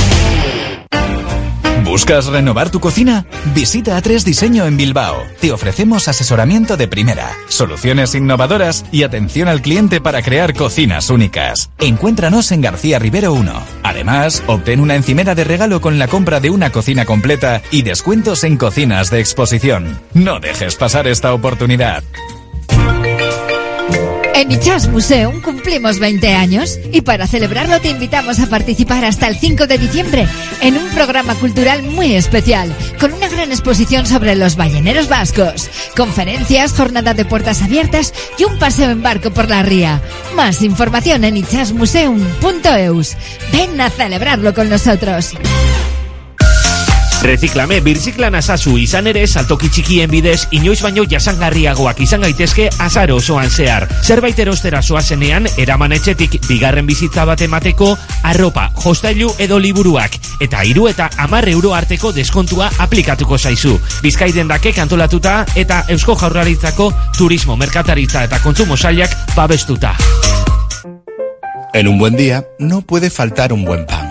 ¿Buscas renovar tu cocina? Visita A3 Diseño en Bilbao. Te ofrecemos asesoramiento de primera, soluciones innovadoras y atención al cliente para crear cocinas únicas. Encuéntranos en García Rivero 1. Además, obtén una encimera de regalo con la compra de una cocina completa y descuentos en cocinas de exposición. No dejes pasar esta oportunidad. En Ichas Museum cumplimos 20 años y para celebrarlo te invitamos a participar hasta el 5 de diciembre en un programa cultural muy especial con una gran exposición sobre los balleneros vascos, conferencias, jornada de puertas abiertas y un paseo en barco por la ría. Más información en ichasmuseum.eus. Ven a celebrarlo con nosotros. Reziklame, birziklan azazu izan ere saltoki txikien bidez inoiz baino jasangarriagoak izan gaitezke azaro osoan zehar. Zerbait erostera zoazenean, eraman etxetik bigarren bizitza bat emateko arropa, jostailu edo liburuak eta hiru eta hamar euro arteko deskontua aplikatuko zaizu. Bizkaiden dake kantolatuta eta Eusko Jaurlaritzako turismo, merkataritza eta kontsumo sailak babestuta. En un buen día no puede faltar un buen pan.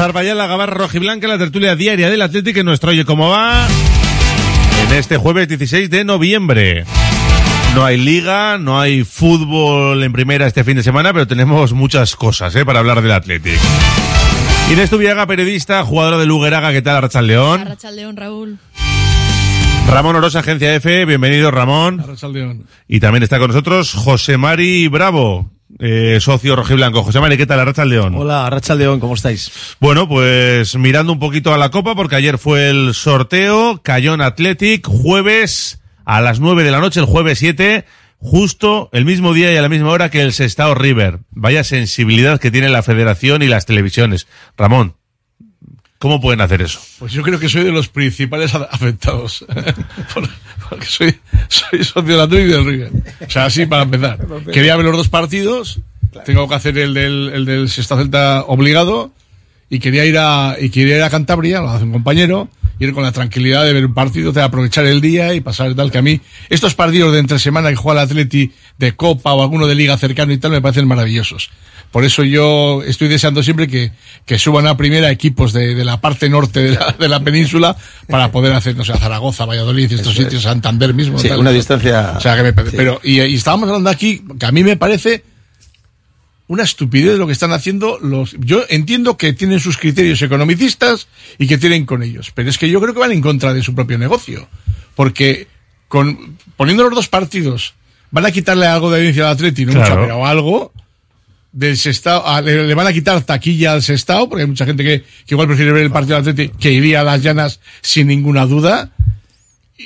Zarballá, la Gabarra Rojiblanca, la tertulia diaria del Atlético en nuestro Oye Cómo Va en este jueves 16 de noviembre. No hay liga, no hay fútbol en primera este fin de semana, pero tenemos muchas cosas ¿eh? para hablar del Atlético. Inés Tubiaga, periodista, jugadora de Lugueraga, ¿qué tal, Arrachal León? Arrachal León, Raúl. Ramón Orosa, Agencia F, bienvenido Ramón. Arrachaldeón. Y también está con nosotros José Mari Bravo, eh, socio rojiblanco. José Mari, ¿qué tal, Arrachal León? Hola, Arrachal León, ¿cómo estáis? Bueno, pues mirando un poquito a la Copa, porque ayer fue el sorteo, Cayón Athletic, jueves a las 9 de la noche, el jueves 7, justo el mismo día y a la misma hora que el Sestao River. Vaya sensibilidad que tiene la federación y las televisiones. Ramón, ¿cómo pueden hacer eso? Pues yo creo que soy de los principales afectados. Por- Porque soy, soy socio del Atlético y del River. O sea, así para empezar. Quería ver los dos partidos. Tengo que hacer el del, el del Sexta Celta obligado. Y quería ir a, y quería ir a Cantabria, lo hace un compañero, ir con la tranquilidad de ver un partido, de aprovechar el día y pasar tal que a mí, estos partidos de entre semana que juega el Atleti de Copa o alguno de Liga cercano y tal me parecen maravillosos. Por eso yo estoy deseando siempre que, que suban a primera equipos de, de la parte norte de la, de la península para poder hacer, no sé, a Zaragoza, Valladolid, estos Eso es. sitios, Santander mismo. Sí, tal. una distancia- O sea, que me, sí. pero, y, y estábamos hablando aquí, que a mí me parece una estupidez lo que están haciendo los yo entiendo que tienen sus criterios economicistas y que tienen con ellos pero es que yo creo que van en contra de su propio negocio porque con poniendo los dos partidos van a quitarle algo de audiencia al Atleti no Claro. mucha, pero algo del Sestao, a- le, le van a quitar taquilla al Sestao porque hay mucha gente que, igual prefiere ver el partido del Atleti que iría a las llanas sin ninguna duda.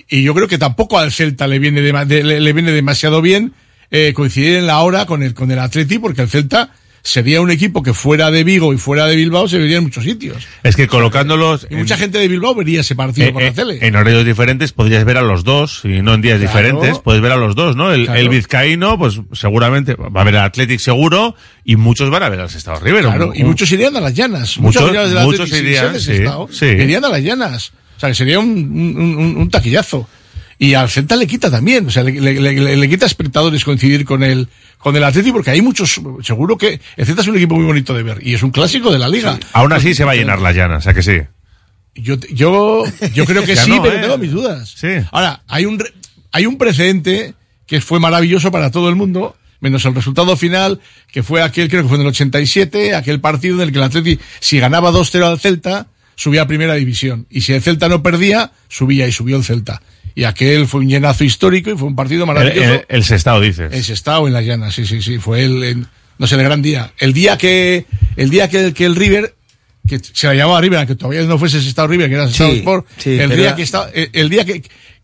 Y- yo creo que tampoco al Celta le viene, le viene demasiado bien eh, coincidir en la hora con el, con el Atleti, porque el Celta sería un equipo que fuera de Vigo y fuera de Bilbao se vería en muchos sitios. Es que colocándolos Y mucha gente de Bilbao vería ese partido eh, por eh, la tele. en horarios diferentes podrías ver a los dos, y no en días Claro. diferentes, puedes ver a los dos, ¿no? El, Claro. el vizcaíno, pues seguramente va a ver al Athletic seguro, y muchos van a ver al Sestao River. Claro, Un- y muchos irían a las llanas. Muchos- irían, de sí, sí. Irían a las llanas. O sea, que sería un, un, un- un taquillazo. Y al Celta le quita también, o sea, le, le- le- le quita espectadores coincidir con el, con el Atleti porque hay muchos, seguro que el Celta es un equipo muy bonito de ver y es un clásico de la liga. Aún así se va a llenar la llana, o sea que sí. Yo, yo, yo creo que sí, no, pero ¿eh? tengo mis dudas. Sí. Ahora, hay un, hay un precedente que fue maravilloso para todo el mundo, menos el resultado final, que fue aquel, creo que fue en el 87, aquel partido en el que el Atleti, si ganaba 2-0 al Celta, subía a primera división. Y si el Celta no perdía, subía y subió el Celta. Y aquel fue un llenazo histórico y fue un partido El, maravilloso. el, el Sestao, dices. Ese estado en las llanas, sí, sí, sí, fue el, el- no sé, el gran día. El día que, el día que, que el River, que se la llamaba River, aunque todavía no fuese ese estado River, que era ese Sí, Sport, sí, el pero día que estaba, el, el día que,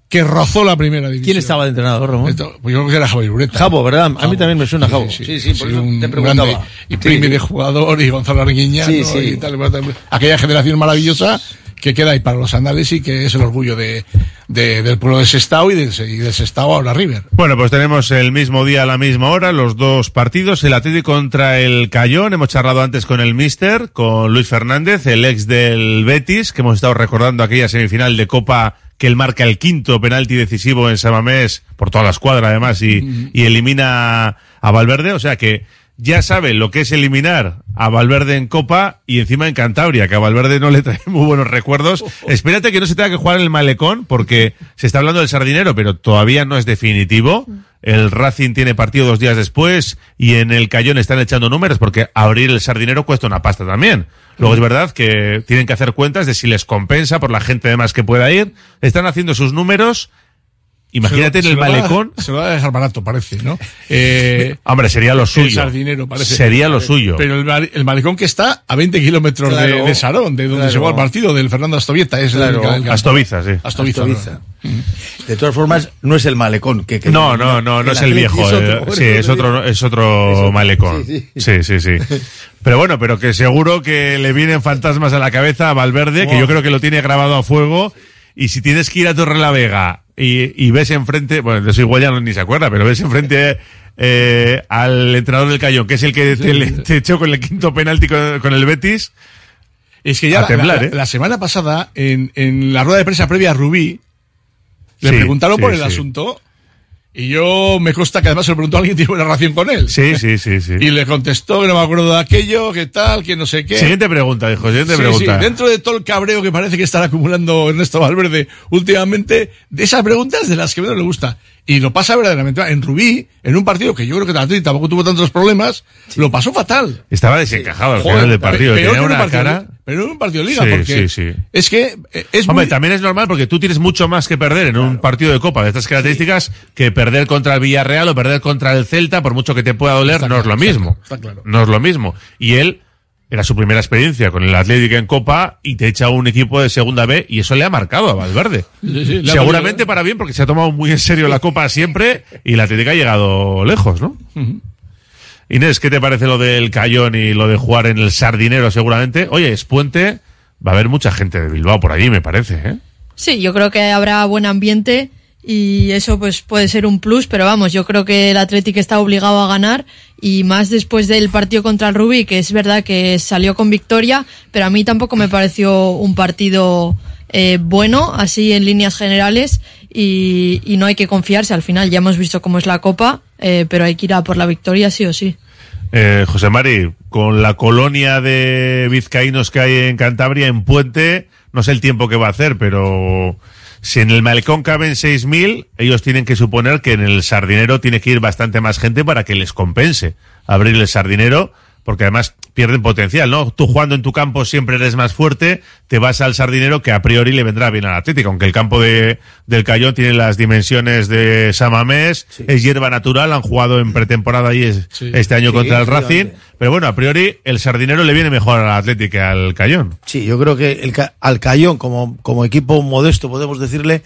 que rozó la primera división. ¿Quién estaba de entrenador, Ramón? Esto- pues yo creo que era Javier Ureta. Jabo, ¿verdad? A mí también me suena Jabo. Sí, sí, por eso un te preguntaba. grande. Y Sí, Primi sí. de jugador y Gonzalo Arguiñano Sí, sí. y tal, y tal. Aquella generación maravillosa que queda ahí para los anales y que es el orgullo de, de- del pueblo de Sestao y del, y del Sestao ahora River. Bueno, pues tenemos el mismo día a la misma hora, los dos partidos, el Atlético contra el Cayón. Hemos charlado antes con el Mister, con Luis Fernández, el ex del Betis, que hemos estado recordando aquella semifinal de Copa que él marca el quinto penalti decisivo en Samamés, por toda la escuadra además, y, y elimina a Valverde. O sea que ya sabe lo que es eliminar a Valverde en Copa y encima en Cantabria, que a Valverde no le trae muy buenos recuerdos. Espérate que no se tenga que jugar el malecón, porque se está hablando del sardinero, pero todavía no es definitivo. El Racing tiene partido dos días después y en el Cayón están echando números porque abrir el sardinero cuesta una pasta también. Luego es verdad que tienen que hacer cuentas de si les compensa por la gente además que pueda ir. Están haciendo sus números. Imagínate en el va- malecón. Se lo va a dejar barato, parece, ¿no? Eh, Hombre, sería lo suyo. sardinero, parece. Sería lo suyo. Pero el, el malecón que está a 20 kilómetros de, Claro. de Sarón, de donde Claro. se juega el partido, del Fernando Astovieta. Es el- Claro. el, el- Astoviza, sí. Astoviza, Astoviza. ¿no? De todas formas, no es el malecón. Que, que- No, no, no, no es el viejo. es eh, otro. sí, es otro, es otro malecón. sí, Sí, sí, sí. Pero bueno, pero que seguro que le vienen fantasmas a la cabeza a Valverde, que yo creo que lo tiene grabado a fuego. Y si tienes que ir a Torre la Vega y, y ves enfrente, bueno, de eso igual ya no, ni se acuerda, pero ves enfrente eh, al entrenador del Cayón, que es el que te, echó con el quinto penalti con, con el Betis. Es que ya A la, temblar, la- ¿eh? la semana pasada, en, en la rueda de prensa previa a Rubí, le Sí, preguntaron por el asunto Y yo me consta que además se lo preguntó a alguien que tiene buena relación con él. Sí, sí, sí, sí. Y le contestó que no me acuerdo de aquello, que tal, que no sé qué. Siguiente pregunta, dijo, siguiente Sí, pregunta. sí, dentro de todo el cabreo que parece que estará acumulando Ernesto Valverde últimamente, de esas preguntas de las que menos le gusta. Y lo pasa verdaderamente. En Rubí, en un partido que yo creo que tampoco tuvo tantos problemas, lo pasó fatal. Estaba desencajado al Joder, final del partido. peor Tenía una partido cara. Pero en un partido de liga, Sí, porque sí, sí. es que eh, es Hombre, muy... también es normal porque tú tienes mucho más que perder en un partido de Copa de estas características que perder contra el Villarreal o perder contra el Celta, por mucho que te pueda doler, no es lo mismo. Está claro. No es lo mismo. Y él era su primera experiencia con el Atlético en Copa y te echa un equipo de segunda B y eso le ha marcado a Valverde. Seguramente para bien porque se ha tomado muy en serio la Copa siempre y la Atlético ha llegado lejos, ¿no? Ujú. Inés, ¿qué te parece lo del Cayón y lo de jugar en el Sardinero seguramente? Oye, es puente, va a haber mucha gente de Bilbao por allí, me parece, ¿eh? Sí, yo creo que habrá buen ambiente y eso pues puede ser un plus, pero vamos, yo creo que el Athletic está obligado a ganar y más después del partido contra el Rubí, que es verdad que salió con victoria, pero a mí tampoco me pareció un partido eh, bueno, así en líneas generales y, no hay que confiarse, al final ya hemos visto cómo es la Copa, eh, pero hay que ir a por la victoria sí o sí. Eh, José Mari, con la colonia de vizcaínos que hay en Cantabria, en Puente, no sé el tiempo que va a hacer, pero si en el Malecón caben 6.000, ellos tienen que suponer que en el Sardinero tiene que ir bastante más gente para que les compense abrir el Sardinero, porque además pierden potencial, ¿no? Tú jugando en tu campo siempre eres más fuerte, te vas al Sardinero que a priori le vendrá bien al Atlético, aunque el campo de, del Cayón tiene las dimensiones de Samamés, es hierba natural, han jugado en pretemporada ahí es- Sí. este año Sí, contra el Racing, pero bueno, a priori el Sardinero le viene mejor al Atlético que al Cayón. Sí, yo creo que el, al Cayón, como, como equipo modesto, podemos decirle,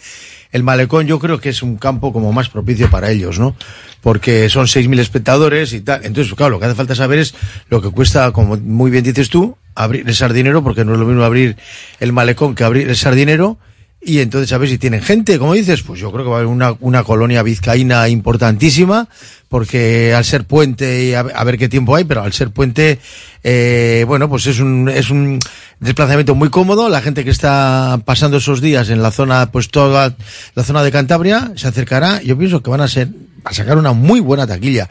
el Malecón yo creo que es un campo como más propicio para ellos, ¿no? Porque son 6.000 espectadores y tal. Entonces, claro, lo que hace falta saber es lo que cuesta, como muy bien dices tú, abrir el Sardinero, porque no es lo mismo abrir el Malecón que abrir el Sardinero. Y entonces a ver si tienen gente, como dices, pues yo creo que va a haber una, una colonia vizcaína importantísima, porque al ser puente, y a, a ver qué tiempo hay, pero al ser puente, eh, bueno, pues es un, es un desplazamiento muy cómodo. La gente que está pasando esos días en la zona, pues toda la zona de Cantabria, se acercará. Yo pienso que van a ser, a sacar una muy buena taquilla.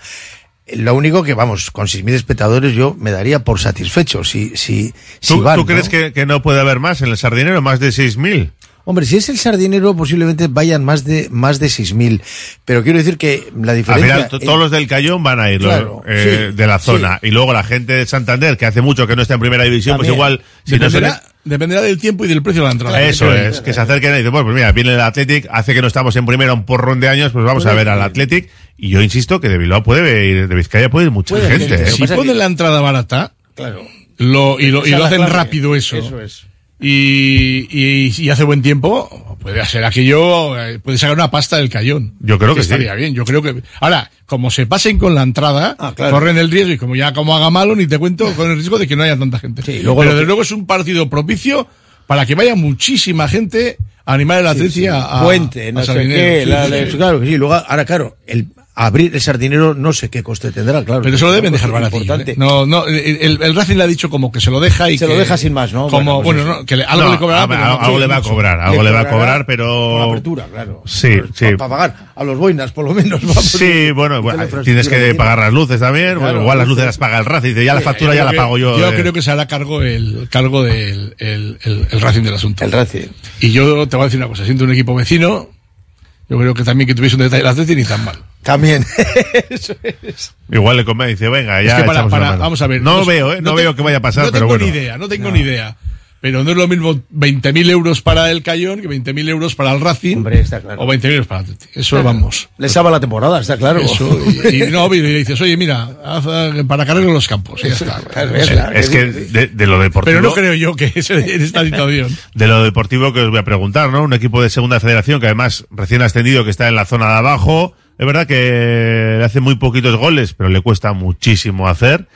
Lo único que, vamos, con 6.000 espectadores yo me daría por satisfecho si, si, si ¿Tú, van, tú ¿no? crees que, que no puede haber más en el Sardinero, más de 6.000? Hombre, si es el sardinero, posiblemente vayan más de más de 6.000. Pero quiero decir que la Al diferencia... final, to- todos los del Cayón van a ir, los, Claro, eh, sí, de la zona. Y luego la gente de Santander, que hace mucho que no está en primera división, pues igual, si no se le- dependerá, dependerá del tiempo y del precio de la entrada. Eso es, que se acerquen y dicen, bueno, pues mira, viene el Athletic, hace que no estamos en primera un porrón de años, pues vamos a ver al Athletic. Y yo insisto que de Bilbao puede ir, de Vizcaya puede ir mucha Puede gente. gente. ¿eh? Si ponen la entrada barata, claro. lo, y lo, y lo hacen rápido eso, Eso es. Y, y, y hace buen tiempo, puede ser aquello, eh, puede sacar una pasta del cayón. Yo creo que sí. estaría bien, yo creo que. Ahora, como se pasen con la entrada, Ah, claro. corren el riesgo y como ya como haga malo, ni te cuento, con el riesgo de que no haya tanta gente. luego Pero desde que- luego es un partido propicio para que vaya muchísima gente a animar el Atleti a, a- Puente, no a sé qué, Sí, la- sí, la- sí. claro que sí. Luego, ahora, claro, el abrir el sardinero no sé qué coste tendrá, claro. Pero se lo deben dejar baratillo. importante. ¿eh? No, no, el, el Racing le ha dicho como que se lo deja y Se que, lo deja sin más, ¿no? Como, Bueno, bueno, pues no, que le- algo No, le cobrará. a- pero a- no- algo le va a cobrar, algo le va a cobrar, pero... Con apertura, claro. Sí, sí. Para pagar a los boinas, por lo menos. Sí, bueno, bueno, tienes que pagar las luces también. bueno, igual las luces. las paga el Racing. Dice, ya la factura ya la pago yo. Yo eh. creo que se hará cargo el cargo del el, el, el Racing del asunto. El Racing. Y yo te voy a decir una cosa, siento un equipo vecino, yo creo que también que tuviese un detalle el Atleti ni tan mal. También. Eso es. Igual le convence, dice, venga, ya es que para, echamos una para- mano. vamos a ver. No, veo, eh, no, te- veo que vaya a pasar, no pero tengo ni idea, no tengo ni idea. Pero no es lo mismo 20.000 euros para el Cayón que 20.000 euros para el Racing. Hombre, está claro. O 20.000 euros para el. Eso vamos. Le salva la temporada, está claro. Eso, y, y no, y le dices, oye, mira, haz, eh, para cargar los campos. y ya está. Claro. Es que de, de lo deportivo... pero no creo yo que es en esta situación. De lo deportivo que os voy a preguntar, ¿no? Un equipo de segunda federación que además recién ascendido que está en la zona de abajo. Es verdad que le hace muy poquitos goles, pero le cuesta muchísimo hacer.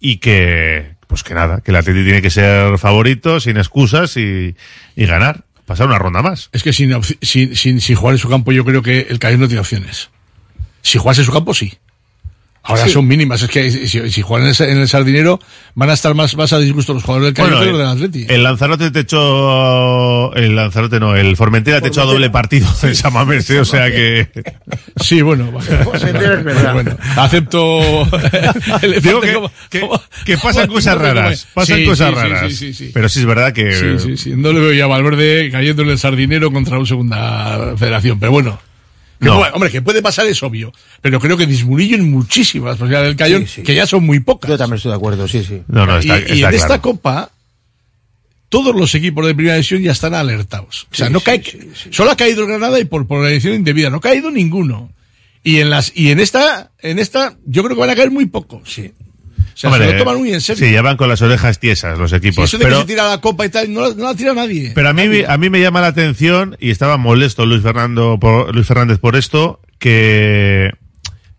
Y que, pues que nada, que el Atleti tiene que ser favorito, sin excusas y, ganar. Pasar una ronda más. Es que sin, sin, sin, sin jugar en su campo yo creo que el Cayón no tiene opciones. Si jugase en su campo, sí. Ahora Sí. son mínimas. Es que si, si juegan en el, en el Sardinero, van a estar más, más a disgusto los jugadores del Cayón que los del Atleti. el Lanzarote te echó. El Lanzarote no, el Formentera te echó a doble partido en San Mamés, ¿eh? o sea que. Sí, bueno. Formentera es verdad. Bueno, acepto. el Digo que, como- que- como- que pasan como- cosas raras. Pasan Sí, cosas sí, sí, raras. sí, sí, sí. Pero sí es verdad que. Sí, sí, sí. No le veo ya a Valverde cayendo en el Sardinero contra una segunda federación, pero bueno. No. hombre, que puede pasar es obvio, pero creo que disminuyen muchísimo las posibilidades del Cayón, Sí, sí. que ya son muy pocas. Yo también estoy de acuerdo, sí, sí. No, no, está, y, y está en claro. esta copa, todos los equipos de primera división ya están alertados. O sea, Sí, no sí, cae, solo ha caído Granada y por, por la edición indebida, no ha caído ninguno. Y en las, y en esta, en esta, yo creo que van a caer muy pocos. Sí. O sea, Hombre, se lo toman muy en serio. Sí, ya van con las orejas tiesas los equipos. eso de que pero, se tira la copa y tal, no, la- no la tira nadie. pero a mí, a mí me llama la atención, y estaba molesto Luis, Fernando por, Luis Fernández por esto, que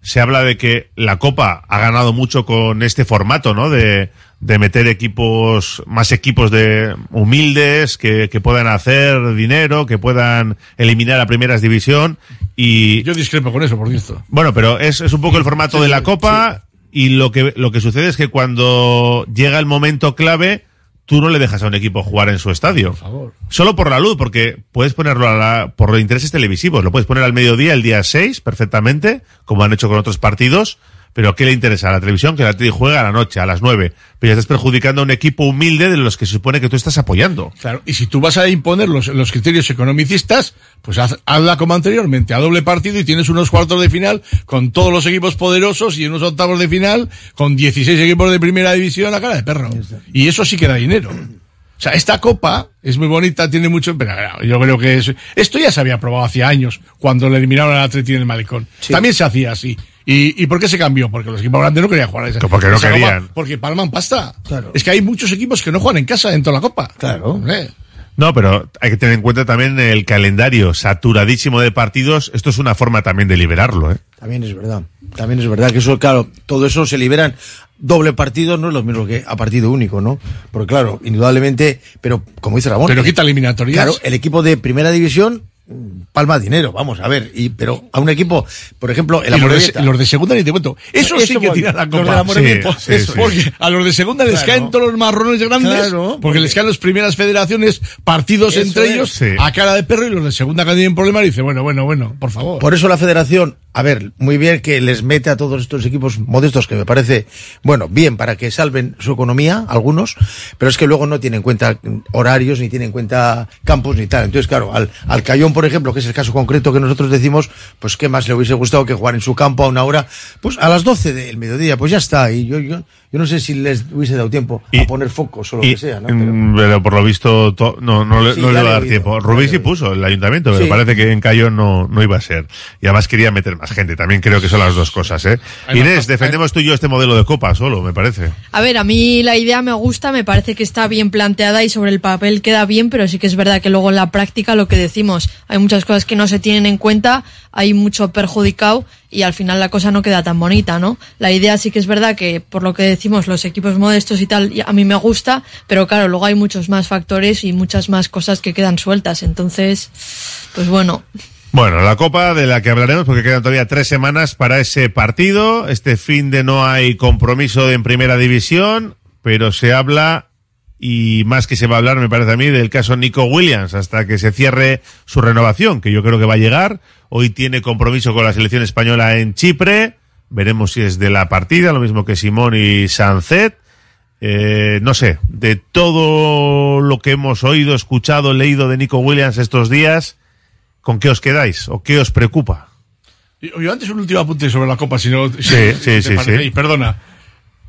se habla de que la Copa ha ganado mucho con este formato, ¿no? De, de meter equipos, más equipos de humildes, que, que puedan hacer dinero, que puedan eliminar a primeras división. Y Yo discrepo con eso, por cierto. bueno, pero es, es un poco el formato de la Copa y lo que, lo que sucede es que cuando llega el momento clave, tú no le dejas a un equipo jugar en su estadio. Por favor. Solo por la luz, porque puedes ponerlo a la, por los intereses televisivos. Lo puedes poner al mediodía, el día 6, perfectamente, como han hecho con otros partidos. Pero ¿qué le interesa a la televisión? Que la tele juega a la noche, a las 9. Pero ya estás perjudicando a un equipo humilde de los que se supone que tú estás apoyando. Claro, y si tú vas a imponer los, los criterios economicistas, pues haz- hazla como anteriormente, a doble partido y tienes unos cuartos de final con todos los equipos poderosos y unos octavos de final con 16 equipos de primera división a cara de perro. Y eso sí que da dinero. O sea, esta copa es muy bonita, tiene mucho, pero claro, yo creo que es, esto ya se había probado hace años, cuando le eliminaron al Atleti en el Malecón. También se hacía así. ¿Y, ¿Y por qué se cambió? Porque los equipos grandes no querían jugar a esa Porque no esa copa, querían. porque palman pasta. Es que hay muchos equipos que no juegan en casa dentro de la copa. Claro. No, pero hay que tener en cuenta también el calendario saturadísimo de partidos. Esto es una forma también de liberarlo, ¿eh? También es verdad. También es verdad que eso, claro, todo eso se liberan. Doble partido no es lo mismo que a partido único, ¿no? Porque claro, indudablemente, pero como dice Ramón. Pero el- quita eliminatorias. Claro, el equipo de primera división palma dinero, vamos a ver, y pero a un equipo, por ejemplo, el y los de, Amorebieta. los de segunda ni te cuento. Eso, Eso sí que tiran la Los de copa. la Amorebieta, Sí, eso sí, Porque a los de segunda les Claro. caen todos los marrones grandes. Claro, porque, porque- les caen las primeras federaciones, partidos entre es. ellos, Sí. a cara de perro, y los de segunda que tienen problemas dice, bueno, bueno, bueno, por favor. Por eso la federación, a ver, muy bien que les mete a todos estos equipos modestos, que me parece, bueno, bien para que salven su economía, algunos, pero es que luego no tienen en cuenta horarios, ni tienen en cuenta campos, ni tal. Entonces, claro, al, al Cayón, por ejemplo, que es el caso concreto que nosotros decimos, pues qué más le hubiese gustado que jugar en su campo a una hora, pues a las 12 del mediodía, pues ya está. Y yo, yo, yo no sé si les hubiese dado tiempo a poner focos o lo Y- que sea, ¿no? Pero, por lo visto to- no, no, le- Sí, no le ya va a dar tiempo. Rubí sí puso el ayuntamiento, pero Sí. parece que en Cayo no, no iba a ser. Y además quería meter más gente. También creo que son las dos cosas, ¿eh? Hay Inés, más- defendemos tú y yo este modelo de copa solo, me parece. A ver, a mí la idea me gusta, me parece que está bien planteada y sobre el papel queda bien, pero sí que es verdad que luego en la práctica lo que decimos, hay muchas cosas que no se tienen en cuenta, hay mucho perjudicado y al final la cosa no queda tan bonita, ¿no? La idea sí que es verdad que por lo que decimos los equipos modestos y tal, a mí me gusta, pero claro, luego hay muchos más factores y muchas más cosas que quedan sueltas, entonces, pues bueno, Bueno, la copa de la que hablaremos porque quedan todavía tres semanas para ese partido. Este fin de no hay compromiso en primera división, pero se habla y más que se va a hablar, me parece a mí, del caso Nico Williams hasta que se cierre su renovación, que yo creo que va a llegar. Hoy tiene compromiso con la selección española en Chipre. Veremos si es de la partida, lo mismo que Simón y Sancet. Eh, no sé, de todo lo que hemos oído, escuchado, leído de Nico Williams estos días, ¿con qué os quedáis o qué os preocupa? Yo antes un último apunte sobre la copa, si no. Sí, si sí, te sí, sí. Perdona.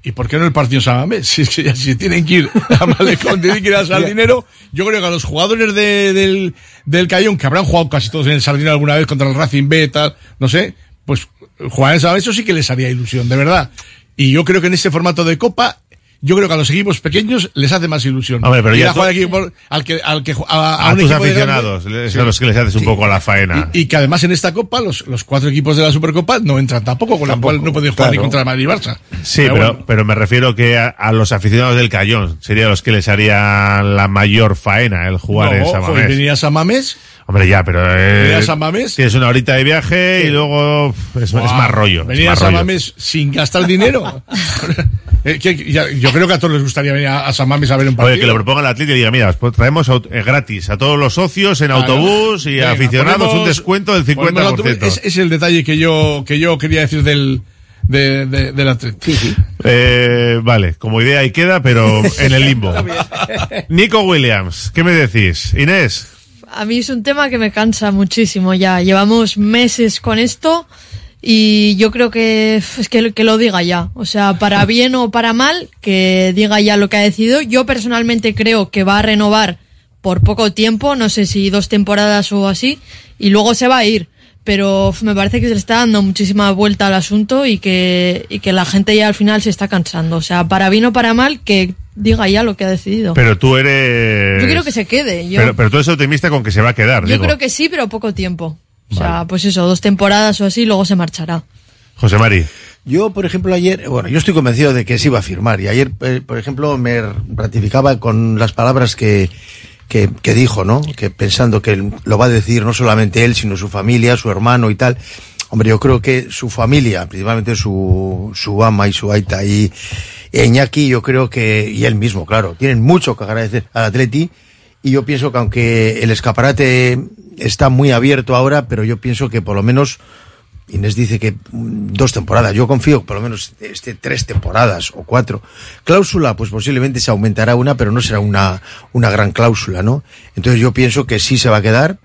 ¿Y por qué no el partido en? Si, ya- si tienen que ir a Malecón, tienen que ir a Sardinero. Yo creo que a los jugadores de- del, del Cayón, que habrán jugado casi todos en el Sardinero alguna vez contra el Racing B, tal, no sé, pues jugar en San Mamés, eso sí que les haría ilusión, de verdad. Y yo creo que en este formato de copa, yo creo que a los equipos pequeños les hace más ilusión. Hombre, pero ya tú- por- al que, al que, a, a A, un tus equipo de grande. aficionados, Sí. a los que les haces un Sí. poco la faena. Y, y que además en esta copa los, los cuatro equipos de la Supercopa no entran tampoco, con lo cual no pueden jugar ni contra el Madrid y Barça. Sí, pero, bueno. pero me refiero que a, a los aficionados del Cayón serían los que les haría la mayor faena el jugar No, en San joder, Mamés. venir a Mamés Hombre, ya, pero... eh, ¿Venir a San Mamés? Tienes una horita de viaje y luego es, es más rollo. Venir a San. Mamés sin gastar dinero. Eh, yo creo que a todos les gustaría venir a, San Mamés a ver un partido. Oye, que lo proponga el Atlético y diga, mira, pues traemos eh, gratis a todos los socios en Claro. autobús y Venga, aficionados ponemos- un descuento del ponemos el 50%. autobús. Es, es el detalle que yo, que yo quería decir del, de, de- del Atlético. Eh, vale, como idea ahí queda, pero en el limbo. Nico Williams, ¿qué me decís? Inés. A mí es un tema que me cansa muchísimo ya. Llevamos meses con esto y yo creo que es que, que lo diga ya. O sea, para bien o para mal, que diga ya lo que ha decidido. Yo personalmente creo que va a renovar por poco tiempo, no sé si dos temporadas o así, y luego se va a ir. Pero me parece que se le está dando muchísima vuelta al asunto y que, y que la gente ya al final se está cansando. O sea, para bien o para mal, que diga ya lo que ha decidido. Pero tú eres... Yo quiero que se quede. Yo, Pero, pero tú eres optimista con que se va a quedar, yo digo. creo que sí, pero poco tiempo. O sea, pues eso, dos temporadas o así, luego se marchará. José Mari. Yo, por ejemplo, ayer, bueno, yo estoy convencido de que se iba a firmar y ayer, eh, por ejemplo, me ratificaba con las palabras que, que, que dijo, ¿no? Que pensando que lo va a decir no solamente él, sino su familia, su hermano y tal. Hombre, yo creo que su familia, principalmente su, su ama y su aita y Iñaki, yo creo que, y él mismo, claro, tienen mucho que agradecer al Atleti y yo pienso que aunque el escaparate está muy abierto ahora, pero yo pienso que por lo menos Inés dice que mm, dos temporadas. Yo confío por lo menos este tres temporadas o cuatro. Cláusula, pues posiblemente se aumentará una, pero no será una, una gran cláusula, ¿no? Entonces yo pienso que sí se va a quedar.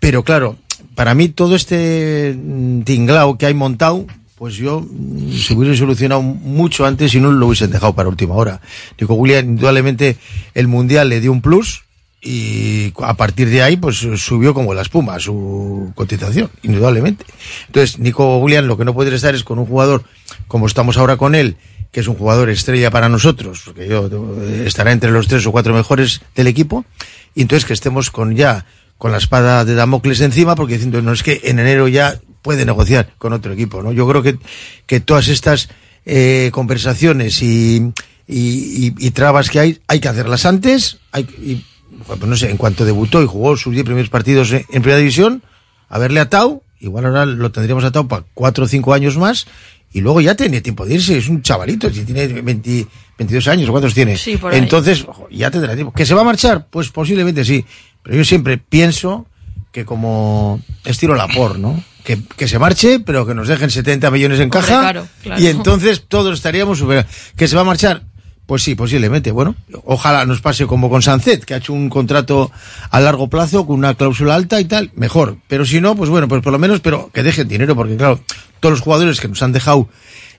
Pero claro, para mí todo este mm, tinglao que hay montado, pues yo mm, se hubiese solucionado mucho antes si no lo hubiesen dejado para última hora. Nico William, indudablemente, el Mundial le dio un plus y a partir de ahí pues subió como la espuma su cotización, indudablemente. Entonces, Nico William lo que no puede estar es con un jugador como estamos ahora con él, que es un jugador estrella para nosotros, porque yo eh, estará entre los tres o cuatro mejores del equipo, y entonces que estemos con ya con la espada de Damocles encima, porque diciendo, no es que en enero ya puede negociar con otro equipo, ¿no? Yo creo que, que todas estas eh, conversaciones y, y, trabas que hay, hay que hacerlas antes, hay, y, no sé, en cuanto debutó y jugó sus 10 primeros partidos en, primera división, haberle atado, igual ahora lo tendríamos atado para cuatro o cinco años más, y luego ya tiene tiempo de irse, es un chavalito, si tiene 20 22 años, ¿cuántos tiene? Sí, por ahí. Entonces, ojo, ya tendrá tiempo. ¿Que se va a marchar? Pues posiblemente sí, pero yo siempre pienso que como estilo Lapor, ¿no? Que, que se marche, pero que nos dejen 70 millones en caja, claro, claro. y entonces todos estaríamos super... ¿Que se va a marchar? Pues sí, posiblemente. Bueno, ojalá nos pase como con Sancet, que ha hecho un contrato a largo plazo con una cláusula alta y tal, mejor. Pero si no, pues bueno, pues por lo menos, pero que dejen dinero, porque claro, todos los jugadores que nos han dejado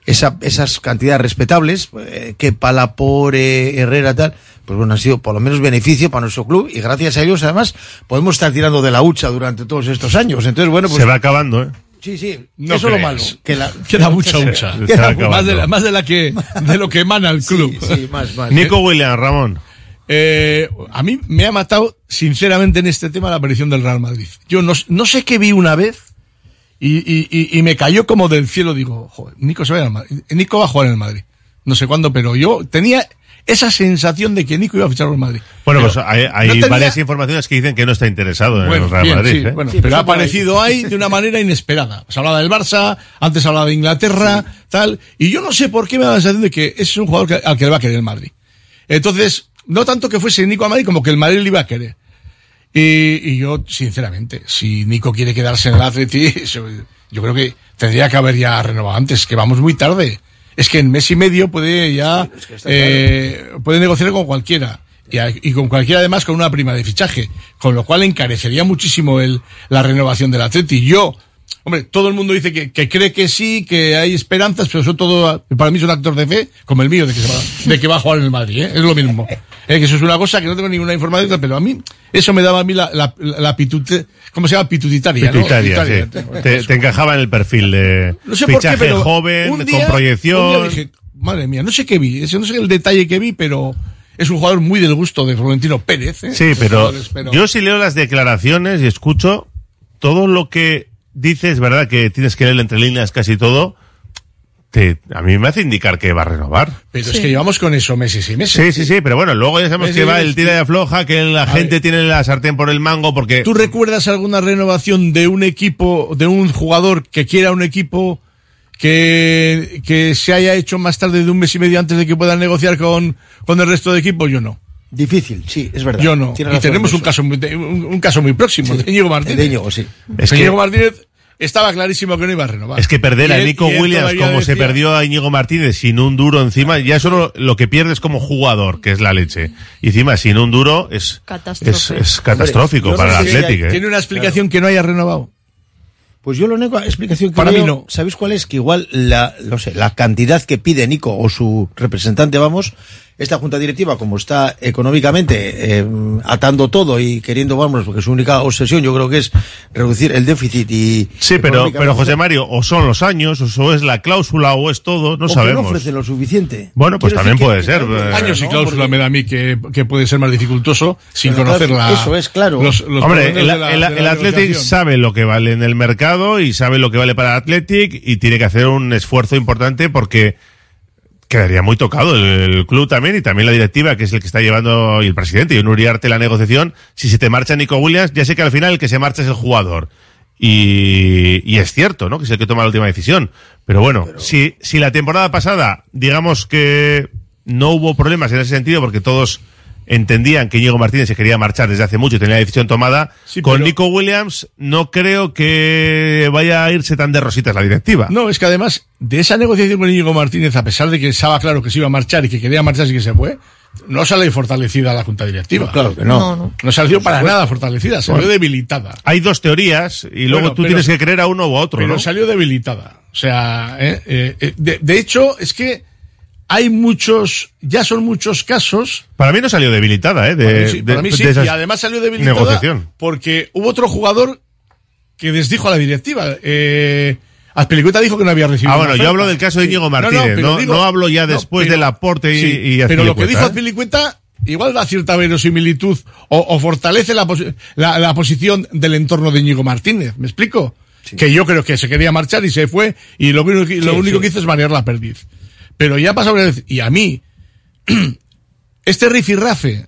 esa, esas cantidades respetables, eh, que Palapor, eh, Herrera, tal, pues bueno, han sido por lo menos beneficio para nuestro club y gracias a ellos además podemos estar tirando de la hucha durante todos estos años. Entonces, bueno, pues... Se va acabando, ¿eh? Sí, sí, No eso es lo malo. Que la, Queda mucha hucha. Más de, la, más de la que de lo que emana el club. Sí, más, más. Nico Williams, Ramón. Eh, a mí me ha matado, sinceramente, en este tema la aparición del Real Madrid. Yo no, no sé qué vi una vez y, y, y, y me cayó como del cielo. Digo, joder, Nico se va a ir al Madrid. Nico va a jugar en el Madrid. No sé cuándo, pero yo tenía esa sensación de que Nico iba a fichar por Madrid. Bueno, Pero pues hay, hay no tenía- varias informaciones que dicen que no está interesado en Bueno, el Real bien, Madrid. sí, ¿eh? bueno, Sí, pero ha aparecido ahí de una manera inesperada. Se hablaba del Barça, antes hablaba de Inglaterra, tal, y yo no sé por qué me da la sensación de que es un jugador que- al que le va a querer el Madrid. Entonces, no tanto que fuese Nico a Madrid como que el Madrid le iba a querer. Y, y yo, sinceramente, si Nico quiere quedarse en el Atleti, yo creo que tendría que haber ya renovado antes, que vamos muy tarde. Es que en mes y medio puede ya, eh, puede negociar con cualquiera. Y, a- y con cualquiera además con una prima de fichaje. Con lo cual encarecería muchísimo el, la renovación del Atleti. Yo, hombre, todo el mundo dice que, que cree que sí, que hay esperanzas, pero eso todo, para mí es un actor de fe, como el mío, de que, se va, de que va a jugar en el Madrid, ¿eh? Es lo mismo. Eh, que eso es una cosa que no tengo ninguna información, pero a mí, eso me daba a mí la, la, la pitute- ¿cómo se llama? Pitutitaria, ¿no? Pituitaria, sí. Pituitaria. Te, te encajaba en el perfil de No sé por fichaje qué, pero joven, día- con proyección. dije, madre mía, no sé qué vi, no sé el detalle que vi, pero es un jugador muy del gusto de Florentino Pérez. ¿eh? Sí, pero pero- yo sí leo las declaraciones y escucho todo lo que dices, ¿verdad? Que tienes que leer entre líneas casi todo. te- a mí me hace indicar que va a renovar. Pero es que llevamos con eso meses y meses. Sí, sí, sí, pero bueno, luego ya sabemos Meses que y va el tira de afloja, que la gente tiene la sartén por el mango porque... ¿Tú recuerdas alguna renovación de un equipo, de un jugador que quiera un equipo que, que se haya hecho más tarde de un mes y medio antes de que puedan negociar con, con el resto de equipos? Yo no. Difícil, sí, es verdad. Yo no. Tiene Y tenemos en un caso, muy, un, un caso muy próximo, Sí. de Íñigo Martínez. De Íñigo, sí. Es Es que- Íñigo Martínez estaba clarísimo que no iba a renovar. Es que perder Y a Nico Williams como se perdió a Íñigo Martínez sin un duro encima, ya solo lo que pierdes como jugador, que es la leche. Y encima sin un duro es, es, es catastrófico Hombre, para no el Atlético. ¿eh? Tiene una explicación que no haya renovado. Pues yo la única explicación que Para veo, mí no. ¿sabéis cuál es? Que igual la, no sé, la cantidad que pide Nico o su representante, vamos, esta junta directiva, como está económicamente eh, atando todo y queriendo, vamos, porque su única obsesión yo creo que es reducir el déficit y... Sí, pero, pero José Mario, o son los años, o es la cláusula, o es todo, no o que sabemos. no ofrece lo suficiente. Bueno, pues Quiero también puede que- ser. que- eh, Años y no, cláusula porque- me da a mí que, que puede ser más dificultoso sin Pero conocer claro, la. eso es, claro. los- los Hombre, el, la- Athletic sabe lo que vale en el mercado y sabe lo que vale para el Athletic y tiene que hacer un esfuerzo importante porque quedaría muy tocado el, el club también y también la directiva, que es el que está llevando, y el presidente, y un Uriarte la negociación. Si se te marcha Nico Williams, ya sé que al final el que se marcha es el jugador. Y, y es cierto, ¿no? Que es el que toma la última decisión. Pero bueno, Si, si la temporada pasada, digamos que no hubo problemas en ese sentido, porque todos entendían que Diego Martínez se quería marchar desde hace mucho y tenía la decisión tomada, Sí, con pero- Nico Williams no creo que vaya a irse tan de rositas la directiva. No, es que además de esa negociación con Íñigo Martínez, a pesar de que estaba claro que se iba a marchar y que quería marcharse y que se fue, no sale fortalecida la junta directiva. No, claro que no. No, no. No salió para nada fortalecida, salió Bueno. debilitada. Hay dos teorías y luego Bueno, tú pero- tienes que creer a uno u a otro, Pero ¿no? salió debilitada. O sea, eh, eh, eh, de, de hecho, es que hay muchos, ya son muchos casos. Para mí no salió debilitada, ¿eh? De, para mí sí, para mí sí, de esas y además salió debilitada negociación. porque hubo otro jugador que desdijo a la directiva. Eh, Azpilicueta dijo que no había recibido. Ah, bueno, yo hablo del caso de Íñigo No, no, Martínez, pero no, digo- no hablo ya no, después pero- del aporte y, sí, y Pero lo que dijo ¿eh? Azpilicueta igual da cierta verosimilitud o, o fortalece la, posi- la, la posición del entorno de Íñigo Martínez. ¿Me explico? Que yo creo que se quería marchar y se fue y lo, único que- lo único que hizo es manejar la perdiz. Pero ya ha pasado una vez, y a mí, este rifirrafe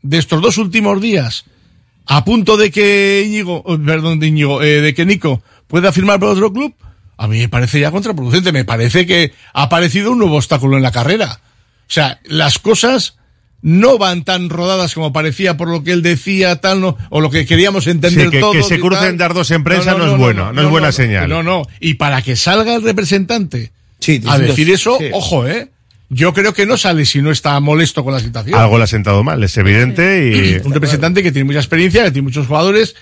de estos dos últimos días, a punto de que Íñigo, oh, perdón, de Íñigo, eh, de que Nico pueda firmar por otro club, a mí me parece ya contraproducente. Me parece que ha aparecido un nuevo obstáculo en la carrera. O sea, las cosas no van tan rodadas como parecía por lo que él decía, tal, no, o lo que queríamos entender Sí, que- que todos se crucen dardos en prensa no es bueno, no es buena señal. No, no. Y para que salga el representante Sí, a decir eso, sí. ojo, eh. Yo creo que no sale si no está molesto con la situación. Algo le ha sentado mal, es evidente y, Un representante que tiene mucha experiencia, que tiene muchos jugadores.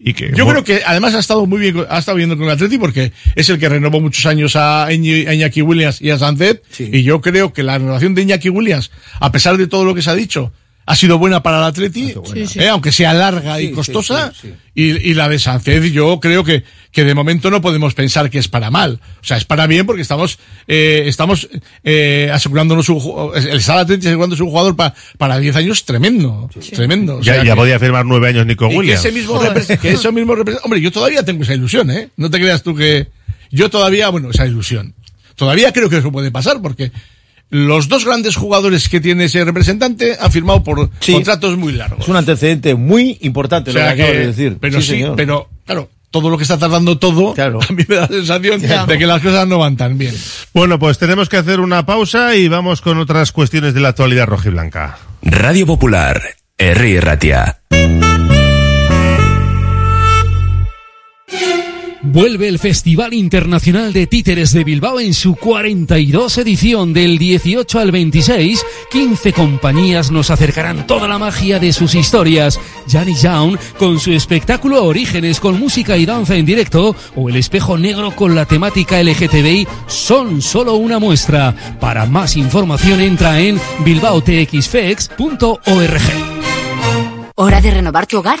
y que... Yo creo que además ha estado muy bien, ha estado viendo con el Atleti porque es el que renovó muchos años a, Iñaki Williams y a Sancet. Y yo creo que la renovación de Iñaki Williams, a pesar de todo lo que se ha dicho, ha sido buena para el Atleti, Sí, sí. eh, aunque sea larga y Sí, costosa. sí, sí. Y, y la de Sancet yo creo que, que de momento no podemos pensar que es para mal. O sea, es para bien porque estamos, eh, estamos eh, asegurándonos un, el Sal Atleti asegurándose un jugador pa- para 10 años tremendo. Tremendo. O ya, sea ya que- podía firmar nueve años Nico y que Williams. ese mismo que eso mismo hombre yo todavía tengo esa ilusión eh no te creas tú que yo todavía bueno esa ilusión todavía creo que eso puede pasar porque los dos grandes jugadores que tiene ese representante han firmado por Sí. contratos muy largos Es un antecedente muy importante o sea lo que que- acabas de decir. pero sí, señor. pero claro todo lo que está tardando todo Claro. a mí me da la sensación de que las cosas no van tan bien Bueno, pues tenemos que hacer una pausa y vamos con otras cuestiones de la actualidad rojiblanca. Radio Popular, Herri Ratia. Vuelve el Festival Internacional de Títeres de Bilbao en su 42 edición del 18 al 26. 15 compañías nos acercarán toda la magia de sus historias. Janny Young con su espectáculo Orígenes con música y danza en directo o El Espejo Negro con la temática LGTBI son solo una muestra. Para más información entra en bilbaotxfex.org. ¿Hora de renovar tu hogar?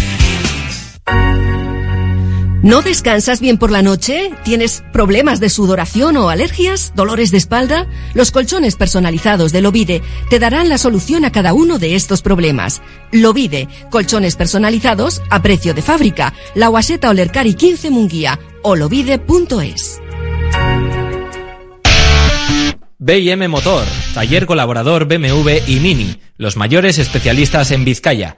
¿No descansas bien por la noche? ¿Tienes problemas de sudoración o alergias? ¿Dolores de espalda? Los colchones personalizados de Lovide te darán la solución a cada uno de estos problemas. Lovide, colchones personalizados a precio de fábrica. La Guaseta Olercari 15 Munguía o lovide.es. BM Motor, taller colaborador BMW y Mini, los mayores especialistas en Vizcaya.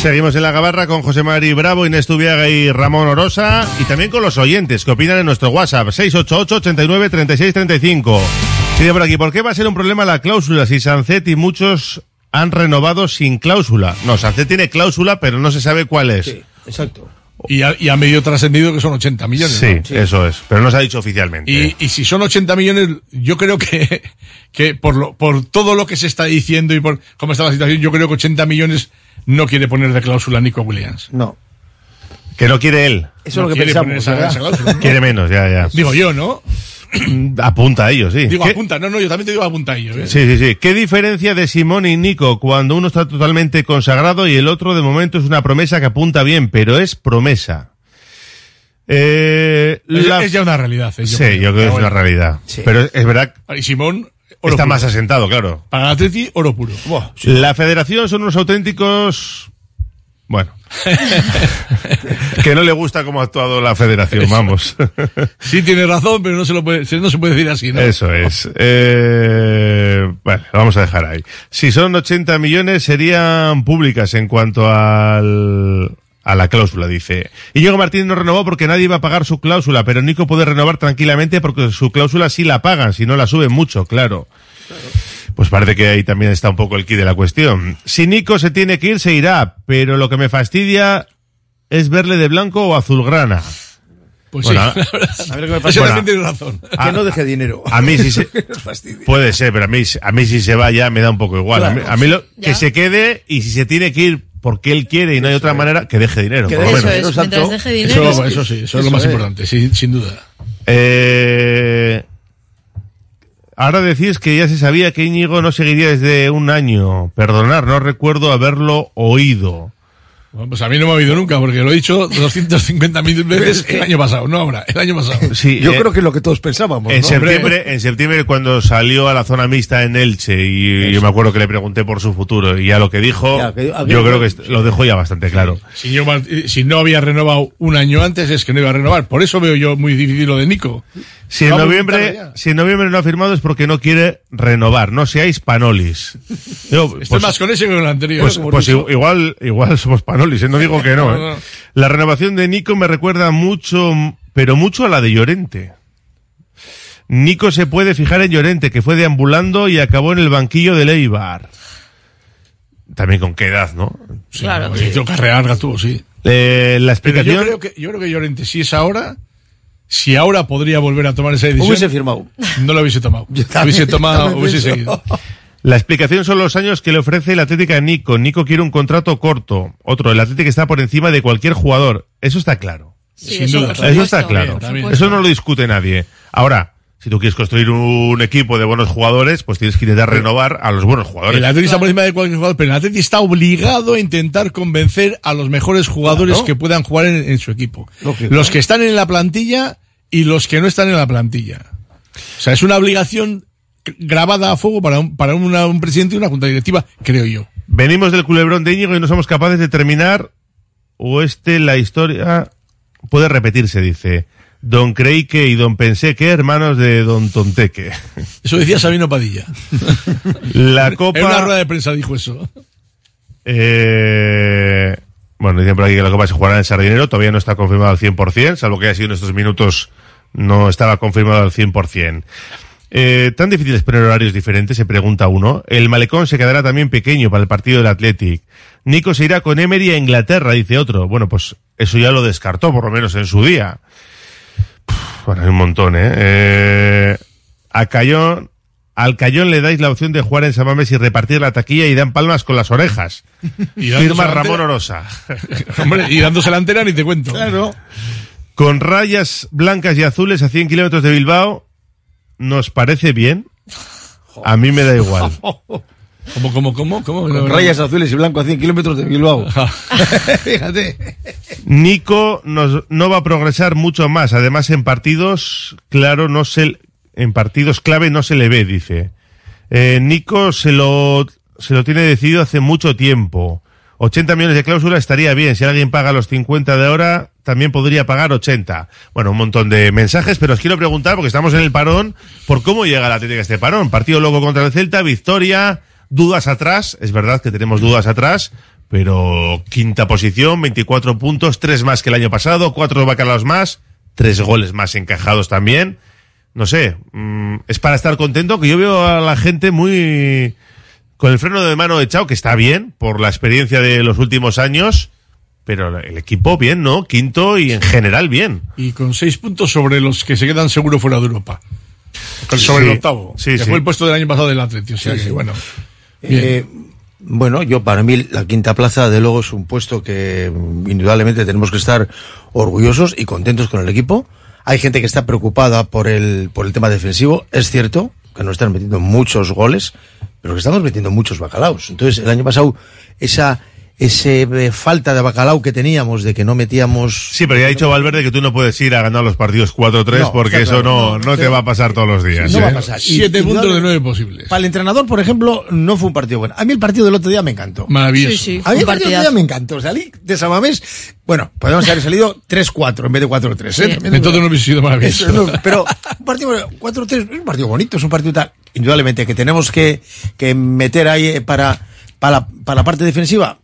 Seguimos en la gabarra con José Mari Bravo, Inés Tubiaga y Ramón Orosa. Y también con los oyentes que opinan en nuestro WhatsApp, 688-89-3635. Sigue por aquí, ¿por qué va a ser un problema la cláusula si Sancet y muchos han renovado sin cláusula? No, Sancet tiene cláusula, pero no se sabe cuál es. exacto. Y ha, y ha medio trascendido que son 80 millones. Sí, ¿no? eso es, pero no se ha dicho oficialmente. Y, y si son 80 millones, yo creo que, que por, lo, por todo lo que se está diciendo y por cómo está la situación, yo creo que 80 millones no quiere poner de cláusula Nico Williams. No. Que no quiere él. Eso es lo que quiere pensamos, poner esa- esa cláusula, ¿no? Quiere menos, ya, ya. Digo yo, ¿no? Apunta a ellos, sí. Digo, ¿Qué- apunta. No, no, yo también te digo apunta a ello. ¿eh? Sí, sí, sí. ¿Qué diferencia de Simón y Nico cuando uno está totalmente consagrado y el otro de momento es una promesa que apunta bien, pero es promesa? Eh, Es, la- es ya una realidad. eh, Sí, creo. yo creo que es una realidad. Pero es verdad Y Simón, oro está puro. más asentado, claro. Para el Atleti, oro puro. La federación son unos auténticos... Bueno. que no le gusta cómo ha actuado la federación, vamos. Sí, tiene razón, pero no se, lo puede, no se puede decir así, ¿no? Eso es. Eh, bueno, lo vamos a dejar ahí. Si son 80 millones, serían públicas en cuanto al, a la cláusula, dice. Y Diego Martín no renovó porque nadie iba a pagar su cláusula, pero Nico puede renovar tranquilamente porque su cláusula sí la pagan, si no la suben mucho, claro. Pues parece que ahí también está un poco el key de la cuestión. Si Nico se tiene que ir, se irá, pero lo que me fastidia es verle de blanco o azulgrana. Pues Bueno, sí, la verdad. A ver qué me pasa. también tiene razón. Que no deje dinero. A mí sí se, puede ser, pero a mí, a mí si se va ya me da un poco igual. a mí, a lo, Ya. que se quede y si se tiene que ir porque él quiere y no hay otra manera, que deje dinero. Que por lo menos. es, Exacto. deje dinero. Eso, eso sí, eso, es lo más es. importante, sí, sin duda. Eh, ahora decís que ya se sabía que Íñigo no seguiría desde un año. Perdonar, no recuerdo haberlo oído. Bueno, pues a mí no me ha habido nunca, porque lo he dicho 250.000 veces el año pasado, no ahora, el año pasado. Sí, Yo eh, creo que es lo que todos pensábamos. En ¿no? septiembre, en septiembre cuando salió a la zona mixta en Elche y yo me acuerdo que le pregunté por su futuro y ya lo que dijo, que- a- yo creo que lo dejó ya bastante claro. Si, yo, Mart- si no había renovado un año antes, es que no iba a renovar. Por eso veo yo muy difícil lo de Nico. Si en a noviembre, si en noviembre no ha firmado es porque no quiere renovar, no seáis panolis. Yo, Estoy pues- más con ese que con el anterior. Pues, pues igual, igual somos panolis, no digo que no, ¿eh? no. La renovación de Nico me recuerda mucho, pero mucho a la de Llorente. Nico se puede fijar en Llorente, que fue deambulando y acabó en el banquillo de Leibar. También con qué edad, ¿no? Sí, hizo carrera larga tuvo, sí. Eh, la explicación. yo creo que, yo creo que Llorente, si es ahora, si ahora podría volver a tomar esa decisión. Hubiese firmado. No lo hubiese tomado. también- hubiese tomado, hubiese seguido. La explicación son los años que le ofrece el Atlético a Nico. Nico quiere un contrato corto. Otro, el Atlético está por encima de cualquier jugador. Eso está claro. Sí, Sin eso, duda. Eso está claro. Bien. Eso no lo discute nadie. Ahora, si tú quieres construir un equipo de buenos jugadores, pues tienes que intentar renovar a los buenos jugadores. El Atleti está por encima de cualquier jugador, pero el Atleti está obligado a intentar convencer a los mejores jugadores Claro. que puedan jugar en, en su equipo. Lógico. Los que están en la plantilla y los que no están en la plantilla. O sea, es una obligación grabada a fuego para un, para una- un presidente y una junta directiva, creo yo. Venimos del culebrón de Íñigo y no somos capaces de terminar. O este, la historia puede repetirse, dice. Don Creique y Don Pensé que hermanos de Don Tonteque. Eso decía Sabino Padilla. La En una copa. rueda de prensa dijo eso. Eh, bueno, dicen por aquí que la Copa se jugará en Sardinero, todavía no está confirmado al 100%, salvo que haya sido en estos minutos, no estaba confirmado al 100%. Eh, ¿Tan difícil es poner horarios diferentes? Se pregunta uno. El malecón se quedará también pequeño para el partido del Athletic. Nico se irá con Emery a Inglaterra, dice otro. Bueno, pues eso ya lo descartó, por lo menos en su día. Puf, bueno, hay un montón, ¿eh? eh a Cayón, al Cayón le dais la opción de jugar en Samames y repartir la taquilla y dan palmas con las orejas. Y Firma la Ramón. Orosa. Hombre, y dándose la antena ni te cuento. Claro. Con rayas blancas y azules a 100 kilómetros de Bilbao, ¿nos parece bien? A mí me da igual. ¿Cómo, cómo, cómo? cómo? Con rayas azules y blanco a 100 kilómetros de Bilbao. Fíjate. Nico nos- no va a progresar mucho más. Además, en partidos, claro, no se, en partidos clave no se le ve, dice. Eh, Nico se lo, se lo tiene decidido hace mucho tiempo. 80 millones de cláusula estaría bien. Si alguien paga los 50 de ahora, también podría pagar 80. Bueno, un montón de mensajes, pero os quiero preguntar, porque estamos en el parón, por cómo llega la Atlético a este parón. Partido loco contra el Celta, victoria, dudas atrás. Es verdad que tenemos dudas atrás, pero quinta posición, 24 puntos, tres más que el año pasado, cuatro bacalaos más, tres goles más encajados también. No sé, mm, es para estar contento que yo veo a la gente muy con el freno de mano echado, que está bien por la experiencia de los últimos años, pero el equipo bien, ¿no? Quinto y en general bien. Y con seis puntos sobre los que se quedan seguro fuera de Europa. Sobre Sí, el octavo. sí, que sí. fue el puesto del año pasado del Atleti. O sea Sí, que, sí. bueno. Bien. Eh, bueno, yo para mí la quinta plaza, de luego, es un puesto que indudablemente tenemos que estar orgullosos y contentos con el equipo. Hay gente que está preocupada por el, por el tema defensivo. Es cierto que no están metiendo muchos goles, pero que estamos metiendo muchos bacalaos. Entonces, el año pasado, esa, ese eh, falta de bacalao que teníamos, de que no metíamos... Sí, pero ya ha dicho Valverde que tú no puedes ir a ganar los partidos 4-3 No, porque eso claro, no, no, no te va a pasar todos los días. No ¿eh? va a pasar. Y- Siete y puntos no- de nueve posibles. Para el entrenador, por ejemplo, no fue un partido bueno. A mí el partido del otro día me encantó. Maravilloso. Sí, sí, A mí el partido del otro día me encantó. Salí de Samamés. Bueno, podemos haber salido 3-4 en vez de 4-3. ¿eh? Sí. Entonces no hubiese sido maravilloso. Eso no, pero un partido 4-3 es un partido bonito, es un partido tal. Indudablemente que tenemos que, que meter ahí eh, para, para, para la parte defensiva.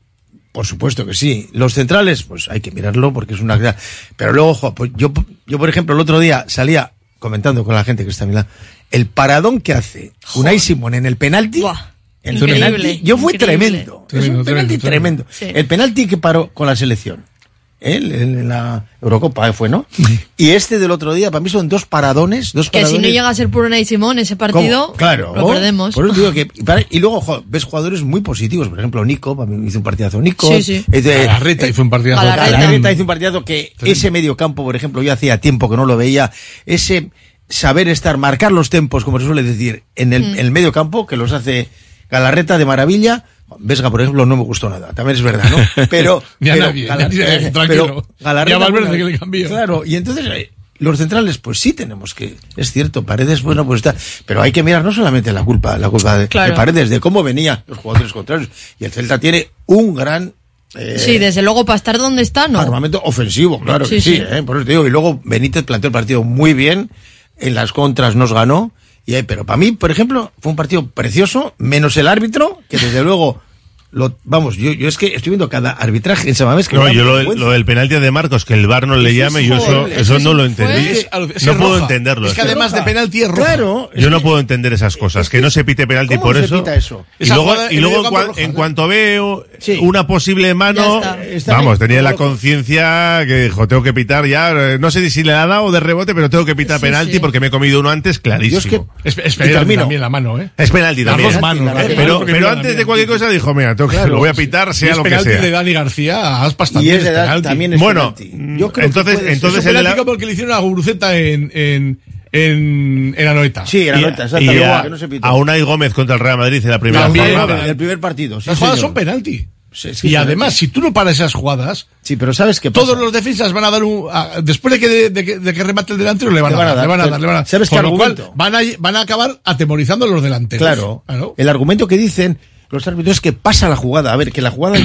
Por supuesto que sí. Los centrales, pues hay que mirarlo porque es una. Pero luego, ojo, pues yo, yo por ejemplo, el otro día salía comentando con la gente que está a mi lado, el paradón que hace Unai Simón en el penalti. Buah, el increíble, penalti, yo fue increíble. tremendo. Tremendo, es un penalti tremendo, tremendo. Sí. El penalti que paró con la selección. Él en la Eurocopa eh, fue, ¿no? Y este del otro día, para mí son dos paradones, dos Que si no llega a ser por Unai Simón ese partido, ¿Cómo? Claro. lo perdemos. Por eso digo que, y para- y luego, jo, ves jugadores muy positivos. Por ejemplo, Nico, para mí hizo un partidazo Nico. Sí, sí. Es de- Galarreta eh, hizo un partidazo. Galarreta. Hizo un partidazo que ese medio campo, por ejemplo, yo hacía tiempo que no lo veía. Ese saber estar, marcar los tempos, como se suele decir, en el, Mm. en el medio campo, que los hace Galarreta de maravilla. Vesga, por ejemplo, no me gustó nada. También es verdad, ¿no? Pero. Ni a pero nadie, Galar- ni a nadie, eh, tranquilo. pero Ni a Valverde que le cambió. Claro, y entonces. eh, Los centrales, pues sí tenemos que, es cierto, Paredes, bueno, pues está, pero hay que mirar no solamente la culpa, la culpa de, Claro. de Paredes, de cómo venían los jugadores contrarios. Y el Celta tiene un gran, eh, Sí, desde luego para estar donde está, no. armamento ofensivo, claro que Sí, sí, sí. ¿eh? por eso te digo, y luego Benítez planteó el partido muy bien, en las contras nos ganó, y ahí, pero para mí, por ejemplo, fue un partido precioso, menos el árbitro, que desde luego, lo, vamos, yo, yo es que estoy viendo cada arbitraje en Samamés que No, yo lo, del- vergüenza. lo del penalti de Marcos, que el VAR no le llame, yo eso, no lo entendí. es- es no puedo roja. entenderlo. Es que además de penalti es roja. Claro, yo no puedo entender esas cosas, que no se pite penalti ¿Cómo por eso. pita eso? Y luego, y en luego medio en, campo cuan- roja, en ¿no? cuanto veo una posible mano, Ya está, está vamos, bien, tenía la conciencia que dijo, tengo que pitar ya, no sé si le ha dado de rebote, pero tengo que pitar Sí, penalti sí. porque me he comido uno antes, clarísimo. Es, penalti también la mano, ¿eh? Es penalti Las también. dos manos. Pero, antes de cualquier cosa dijo, mira, tengo que- Claro, lo voy a pitar, Y sea es lo que penalti sea. de Dani García Aspas Y también es de es edad- también es Bueno, penalti. Yo creo que entonces- ser. entonces Es la- penalti porque le hicieron a Guruceta en, en, en, en Anoeta. Sí, en Y- Anoeta, y exactamente, a, que no se pitó. a Unai Gómez contra el Real Madrid en la primera También, jornada. El primer partido, sí, Las jugadas señor. son penalti. Sí, sí, y además, si tú no paras esas jugadas, Sí, pero ¿sabes qué todos los defensas van a dar un. a- después de que, de, que, de que remate el delantero, le van, Le a, van a dar, dar. le van a dar, le van a dar. ¿Sabes qué lo cual, van a, van a acabar atemorizando a los delanteros. Claro. El argumento que dicen los árbitros que pasa la jugada. A ver, que la jugada.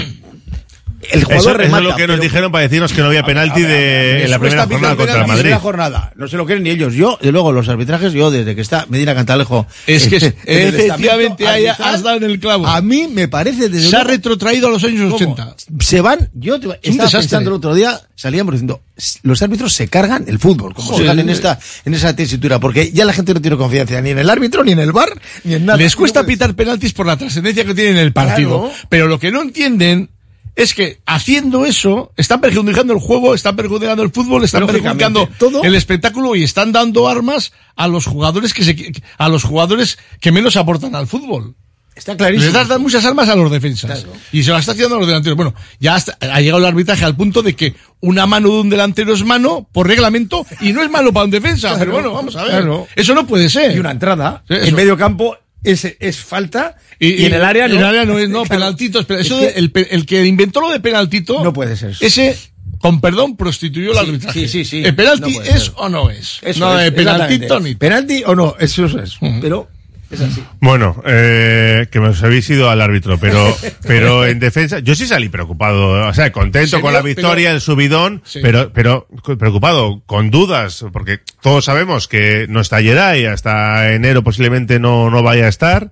El Eso, jugador eso remata. es lo que nos pero- dijeron para decirnos que no había penalti A ver, a ver, de, eso en la primera jornada contra Madrid. jornada. No se lo creen ni ellos. Yo, de luego, los arbitrajes, yo desde que está Medina Cantalejo. Es que efectivamente has dado en el clavo. A mí me parece desde Se ha retrotraído a los años ¿Cómo? 80. Se van, yo te- estaba pensando el otro día, salíamos diciendo, "S- los árbitros se cargan el fútbol, como se dan en esta, en esa tesitura, porque ya la gente no tiene confianza ni en el árbitro, ni en el bar, ni en nada. Les cuesta pitar penaltis por la trascendencia que tienen en el partido. Claro. Pero lo que no entienden es que haciendo eso están perjudicando el juego, están perjudicando el fútbol, están perjudicando todo- el espectáculo y están dando armas a los jugadores que se, a los jugadores que menos aportan al fútbol. Está clarísimo. Les dan muchas armas a los defensas. Y se las está haciendo a los delanteros. Bueno, ya hasta- ha llegado el arbitraje al punto de que una mano de un delantero es mano por reglamento y no es malo para un defensa. Claro, Pero bueno, vamos a ver. claro. Eso no puede ser. Y una entrada, Sí, en medio campo, es, es falta, y, en el área no. En el área no es, no, Claro. penaltitos. Eso de- el, el que inventó lo de penaltito. No puede ser eso. Ese, con perdón, prostituyó el Sí, arbitraje. sí, sí, sí. ¿El penalti No es ser. o no es? Eso no, es, de penaltito exactamente. ni. Penalti o no, eso es. Pero es así. Bueno, eh, que me os habéis ido al árbitro, pero, pero en defensa, yo sí salí preocupado, o sea, contento ¿En con la victoria, Pero- el subidón, Sí. pero, pero preocupado, con dudas, porque todos sabemos que no está Geray, hasta enero posiblemente no, no vaya a estar.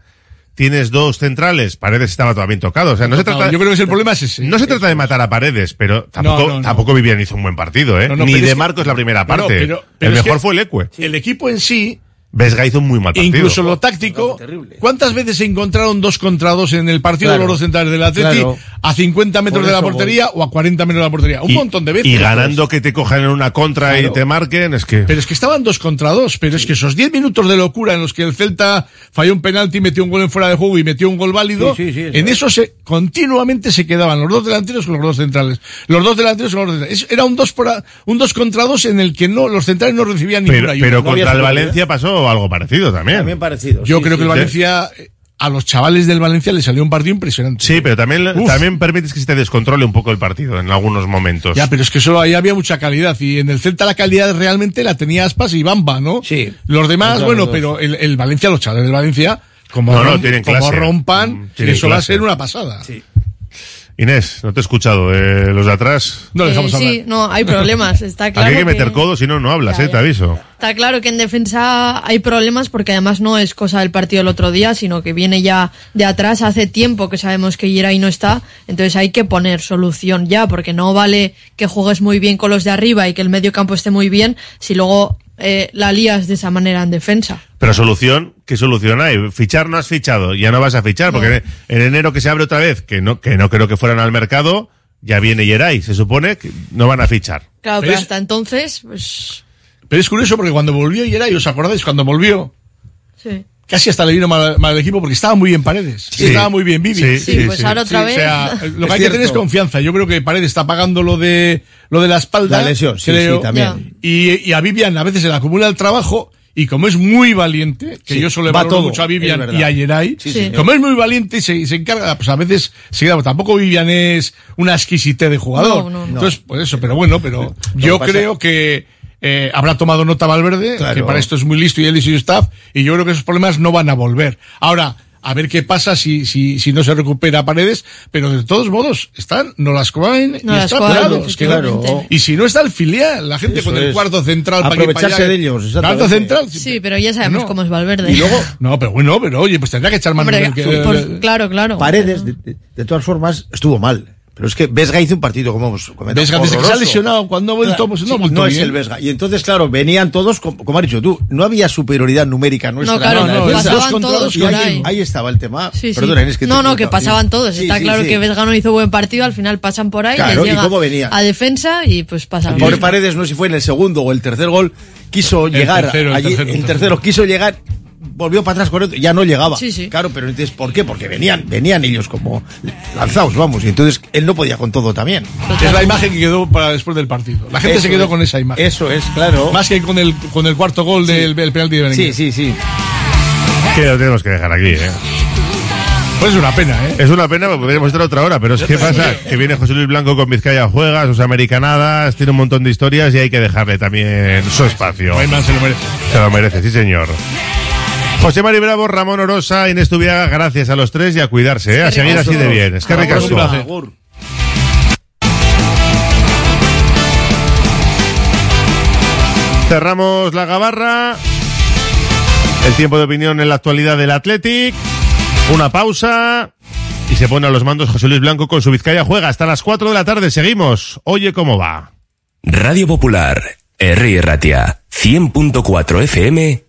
Tienes dos centrales, Paredes estaba todavía tocado, o sea, no se trata, Yo creo que el problema es ese. no se trata de matar a Paredes, pero tampoco, no, tampoco Vivian hizo un buen partido, eh, ni de es que- Marcos la primera parte. pero- pero el es mejor fue el Ecue. El equipo en sí Vesga hizo un muy mal partido. incluso lo táctico. ¿Cuántas veces se encontraron dos contra dos en el partido Claro. de los dos centrales del Atleti Claro. a 50 metros de la portería o a 40 metros de la portería? Un y, montón de veces. y ganando que te cojan en una contra y te marquen, es que... Pero es que estaban dos contra dos, pero es que esos 10 minutos de locura en los que el Celta falló un penalti, metió un gol en fuera de juego y metió un gol válido, Sí, sí, en es. eso se continuamente se quedaban los dos delanteros con los dos centrales. Los dos delanteros con los dos centrales. Es- Era un dos por a- un dos contra dos en el que no los centrales no recibían Pero, ninguna ayuda. pero No había contra el. Valencia pasó algo parecido también. También parecido. Yo sí, creo sí. que el Valencia a los chavales del Valencia le salió un partido impresionante. Sí, pero también, Uf. también permites que se te descontrole un poco el partido en algunos momentos. Ya, pero es que solo ahí había mucha calidad. Y en el Celta la calidad realmente la tenía Aspas y Bamba, ¿no? Sí. Los demás, Claro, bueno, los pero el, el Valencia, los chavales del Valencia, como, No, no, rom- tienen como rompan, Mm, tienen eso va a ser una pasada. Inés, no te he escuchado. eh, los de atrás. No Eh, dejamos hablar. sí, no, hay problemas. Está claro Aquí hay que meter que- codos si no, no hablas, Ya, eh, ya. te aviso. Está claro que en defensa hay problemas porque además no es cosa del partido del otro día, sino que viene ya de atrás. Hace tiempo que sabemos que Yeray no está, entonces hay que poner solución ya, porque no vale que juegues muy bien con los de arriba y que el medio campo esté muy bien si luego eh, la lías de esa manera en defensa. Pero solución, ¿qué solución hay? Fichar no has fichado, ya no vas a fichar, porque en, en enero que se abre otra vez, que no, que no creo que fueran al mercado, ya viene Yeray, se supone que no van a fichar. Claro, Pero pero es- hasta entonces, pues Pero es curioso porque cuando volvió Yeray, ¿os acordáis? Cuando volvió, sí. Casi hasta le vino mal, mal el equipo porque estaba muy bien Paredes. Sí. Estaba muy bien Vivi. Sí, Sí, pues ahora otra Sí, vez. O sea, lo Es que hay que tener es confianza. Yo creo que Paredes está pagando lo de lo de la espalda. La lesión, sí, creo. sí, también. Y, y a Vivian a veces se le acumula el trabajo Y como es muy valiente, que Sí, yo solo va valoro todo, mucho a Vivian y a Yeray, como es muy valiente y se, se encarga, pues a veces se queda, tampoco Vivian es una exquisite de jugador. No, no, no. Entonces, pues eso, pero bueno, pero yo pasa- creo que eh, habrá tomado nota Valverde, Claro. que para esto es muy listo y él y su staff, y yo creo que esos problemas no van a volver. Ahora, a ver qué pasa si, si, si no se recupera Paredes, pero de todos modos, están Nolascoain y Nolascoain, está Prados, que- efectivamente. Y si no está el filial, la gente Eso con el es. cuarto central para Aprovecharse de ellos, Cuarto central. Sí, pero ya sabemos cómo es Valverde. Y luego, no, pero bueno, pero oye, pues tendrá que echar mano Hombre, que- por- claro, claro. Paredes, de, de- de todas formas, estuvo mal. Pero es que Vesga hizo un partido como hemos comentado. Vesga desde que se ha lesionado, cuando ha vuelto, pues no Sí, vuelto es el Vesga. Y entonces, claro, venían todos, como, como has dicho tú, no había superioridad numérica nuestra. No, claro, no, pasaban Dos todos por ahí, estaba el tema. Sí, sí. Perdona, Inés, que te no, no, que pasaban todos. Sí, Está sí, claro sí. que Vesga no hizo buen partido, al final pasan por ahí, Claro, les ¿y llega cómo venía? a defensa y pues pasan. Pobre Paredes, no sé si fue en el segundo o el tercer gol, quiso llegar tercero, el tercero, el tercero quiso llegar, volvió para atrás corriendo, ya no llegaba. Sí, sí. Claro, pero entonces, ¿por qué? Porque venían, venían ellos como lanzados, vamos, y entonces él no podía con todo también. Es la imagen que quedó para después del partido. La gente Eso se quedó es. con esa imagen. Eso es, claro. Más que con el, con el cuarto gol del, del penalti de Berenguer. Sí, sí, sí. Que lo tenemos que dejar aquí, ¿eh? Pues es una pena, ¿eh? Es una pena, porque podríamos estar otra hora, pero es que pasa que viene José Luis Blanco con Vizcaya Juega, sus americanadas, tiene un montón de historias y hay que dejarle también su espacio. Weinman se lo merece. Se lo merece, sí señor. José Mari Bravo, Ramón Orosa, Inés Tubiaga, gracias a los tres y a cuidarse, ¿eh? a seguir así de bien. Es que placer. Cerramos la gabarra. El tiempo de opinión en la actualidad del Athletic. Una pausa. Y se pone a los mandos José Luis Blanco con su Vizcaya Juega. Hasta las 4 de la tarde seguimos. Oye cómo va. Radio Popular, R. Ratia, 100.4 FM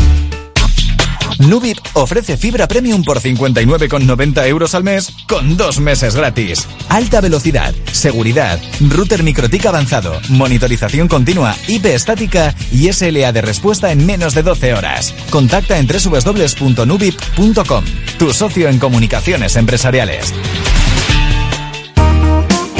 Nubip ofrece fibra premium por 59,90 euros al mes con dos meses gratis. Alta velocidad, seguridad, router microtic avanzado, monitorización continua, IP estática y SLA de respuesta en menos de 12 horas. Contacta en www.nubip.com, tu socio en comunicaciones empresariales.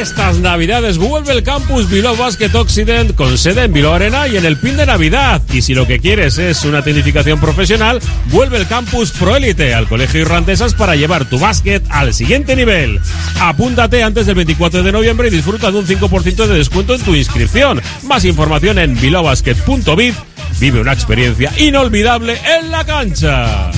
Estas navidades vuelve el campus Bilbao Basket Occident con sede en Bilbao Arena y en el pin de Navidad. Y si lo que quieres es una tecnificación profesional, vuelve el campus Proélite al Colegio Irrandesas para llevar tu básquet al siguiente nivel. Apúntate antes del 24 de noviembre y disfruta de un 5% de descuento en tu inscripción. Más información en bilaobasket.biz. Vive una experiencia inolvidable en la cancha.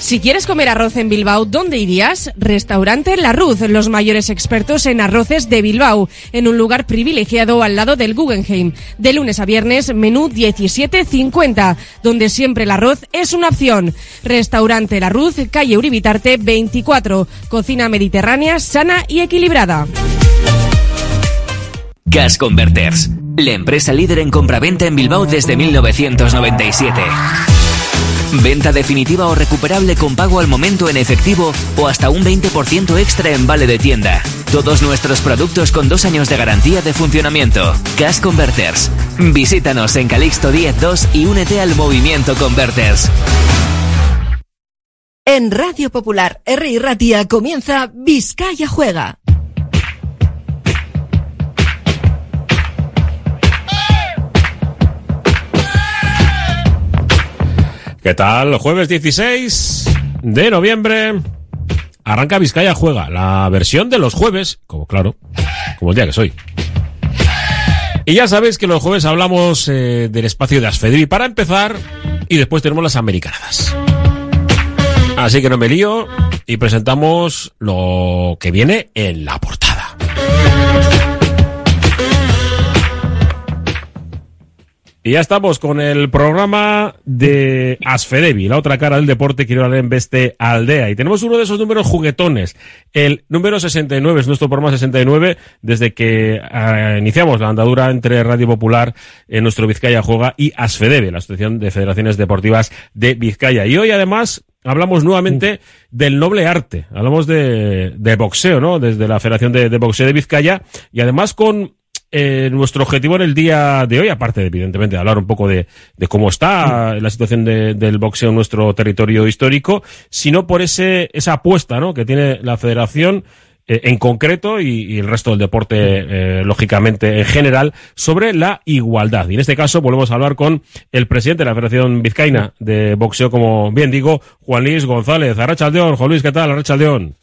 Si quieres comer arroz en Bilbao, ¿dónde irías? Restaurante La Ruz, los mayores expertos en arroces de Bilbao, en un lugar privilegiado al lado del Guggenheim. De lunes a viernes, menú 17.50, donde siempre el arroz es una opción. Restaurante La Ruz, calle Uribitarte 24, cocina mediterránea sana y equilibrada. Gas Converters, la empresa líder en compraventa en Bilbao desde 1997. Venta definitiva o recuperable con pago al momento en efectivo o hasta un 20% extra en vale de tienda. Todos nuestros productos con dos años de garantía de funcionamiento. Gas Converters. Visítanos en Calixto 102 y únete al movimiento Converters. En Radio Popular, R. Ratia comienza Vizcaya Juega. ¿Qué tal? Jueves 16 de noviembre. Arranca Vizcaya Juega, la versión de los jueves, como claro, como el día que soy. Y ya sabéis que los jueves hablamos eh, del espacio de Asfedri para empezar y después tenemos las americanadas. Así que no me lío y presentamos lo que viene en la portada. Y ya estamos con el programa de Asfedevi, la otra cara del deporte quiero hablar en Beste Aldea. Y tenemos uno de esos números juguetones. El número 69 es nuestro programa 69 desde que eh, iniciamos la andadura entre Radio Popular, en nuestro Vizcaya Juega y Asfedevi, la Asociación de Federaciones Deportivas de Vizcaya. Y hoy además hablamos nuevamente del noble arte. Hablamos de, de boxeo, ¿no? Desde la Federación de, de Boxeo de Vizcaya y además con eh, nuestro objetivo en el día de hoy, aparte evidentemente de hablar un poco de, de cómo está la situación de- del boxeo en nuestro territorio histórico, sino por ese, esa apuesta ¿no? que tiene la federación eh, en concreto y, y el resto del deporte, eh, lógicamente, en general, sobre la igualdad. Y en este caso volvemos a hablar con el presidente de la Federación Vizcaína de Boxeo, como bien digo, Juan Luis González. Arrachaldeón, Juan Luis, ¿qué tal? Arrachaldeón.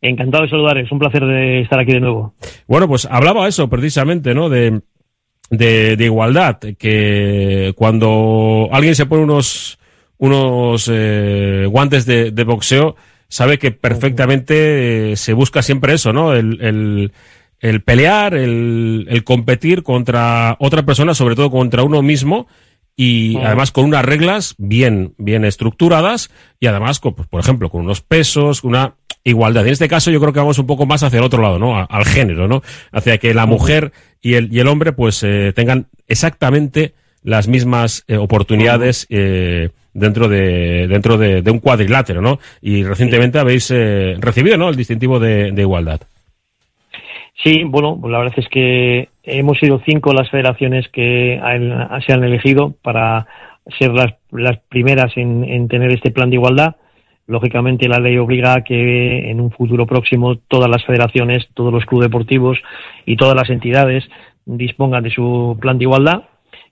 Encantado de saludar, es un placer de estar aquí de nuevo. Bueno, pues hablaba eso precisamente, ¿no? De, de, de igualdad, que cuando alguien se pone unos, unos eh, guantes de, de boxeo, sabe que perfectamente eh, se busca siempre eso, ¿no? El, el, el pelear, el, el competir contra otra persona, sobre todo contra uno mismo, y además con unas reglas bien, bien estructuradas y además, con, pues, por ejemplo, con unos pesos, una igualdad. En este caso yo creo que vamos un poco más hacia el otro lado, ¿no? Al género, ¿no? Hacia que la mujer y el, y el hombre pues eh, tengan exactamente las mismas eh, oportunidades eh, dentro de dentro de, de un cuadrilátero, ¿no? Y recientemente habéis eh, recibido, ¿no? El distintivo de, de igualdad. Sí, bueno, pues la verdad es que hemos sido cinco las federaciones que han- se han elegido para ser las, las primeras en, en tener este plan de igualdad. Lógicamente la ley obliga a que en un futuro próximo todas las federaciones, todos los clubes deportivos y todas las entidades dispongan de su plan de igualdad.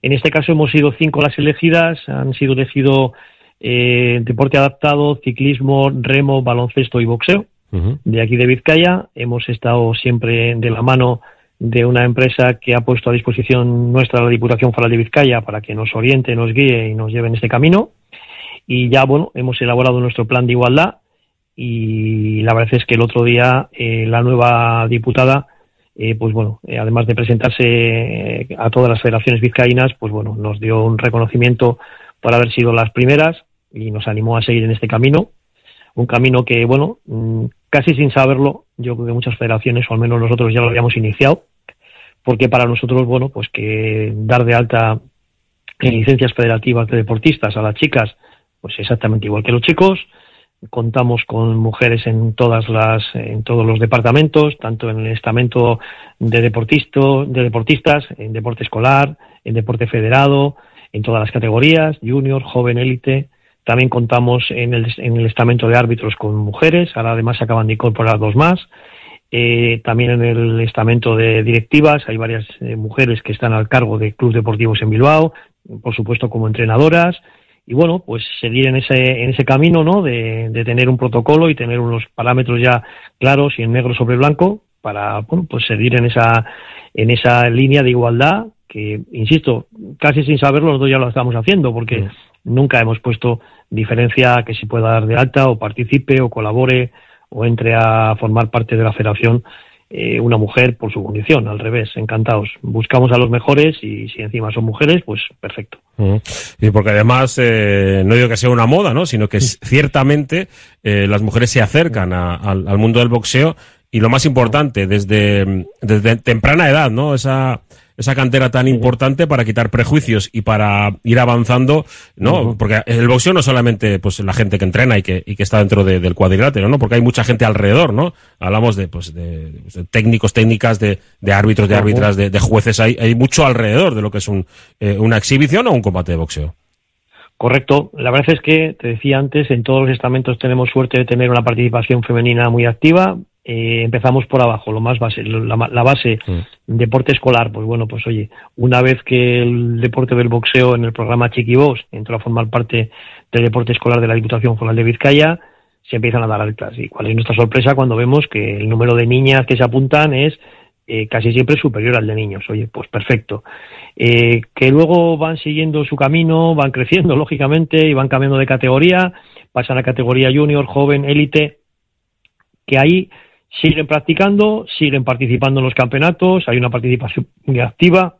En este caso hemos sido cinco las elegidas, han sido elegido eh, deporte adaptado, ciclismo, remo, baloncesto y boxeo de aquí de Vizcaya. Hemos estado siempre de la mano de una empresa que ha puesto a disposición nuestra la Diputación Foral de Vizcaya para que nos oriente, nos guíe y nos lleve en este camino. Y ya, bueno, hemos elaborado nuestro plan de igualdad y la verdad es que el otro día eh, la nueva diputada, eh, pues bueno, eh, además de presentarse a todas las federaciones vizcaínas, pues bueno, nos dio un reconocimiento por haber sido las primeras y nos animó a seguir en este camino. Un camino que, bueno, mm, casi sin saberlo, yo creo que muchas federaciones, o al menos nosotros ya lo habíamos iniciado, porque para nosotros, bueno, pues que dar de alta en licencias federativas de deportistas a las chicas, pues exactamente igual que los chicos, contamos con mujeres en todas las en todos los departamentos tanto en el estamento de deportisto, de deportistas en deporte escolar en deporte federado en todas las categorías junior joven élite. También contamos en el, en el estamento de árbitros con mujeres ahora además se acaban de incorporar dos más. Eh, también en el estamento de directivas hay varias eh, mujeres que están al cargo de clubes deportivos en Bilbao por supuesto como entrenadoras y bueno, pues seguir en ese, en ese camino, ¿no? De, de tener un protocolo y tener unos parámetros ya claros y en negro sobre blanco para, bueno, pues seguir en esa, en esa línea de igualdad que, insisto, casi sin saberlo nosotros ya lo estamos haciendo porque nunca hemos puesto diferencia que se pueda dar de alta o participe o colabore o entre a formar parte de la federación eh, una mujer por su condición, al revés, encantados. Buscamos a los mejores y si encima son mujeres, pues perfecto. Y porque además, eh, no digo que sea una moda, ¿no? Sino que ciertamente eh, las mujeres se acercan a- al, al mundo del boxeo y lo más importante, desde, desde temprana edad, ¿no? Esa, esa cantera tan importante para quitar prejuicios y para ir avanzando, ¿no? Porque el boxeo no es solamente pues la gente que entrena y que, y que está dentro de- del cuadrilátero, ¿no? Porque hay mucha gente alrededor, ¿no? Hablamos de, pues, de, de técnicos, técnicas, de, de árbitros, de árbitras, de, de jueces. Hay, hay mucho alrededor de lo que es un, eh, una exhibición o un combate de boxeo. Correcto. La verdad es que, te decía antes, en todos los estamentos tenemos suerte de tener una participación femenina muy activa. Eh, empezamos por abajo, lo más base, la, la base, deporte escolar. Pues bueno, pues oye, una vez que el deporte del boxeo en el programa Chiquibos entró a formar parte del deporte escolar de la Diputación Foral de Vizcaya, se empiezan a dar altas. ¿Y cuál es nuestra sorpresa cuando vemos que el número de niñas que se apuntan es eh, casi siempre superior al de niños? Oye, pues perfecto. Eh, que luego van siguiendo su camino, van creciendo lógicamente y van cambiando de categoría, pasan a categoría junior, joven, élite, que ahí siguen practicando, siguen participando en los campeonatos, hay una participación muy activa,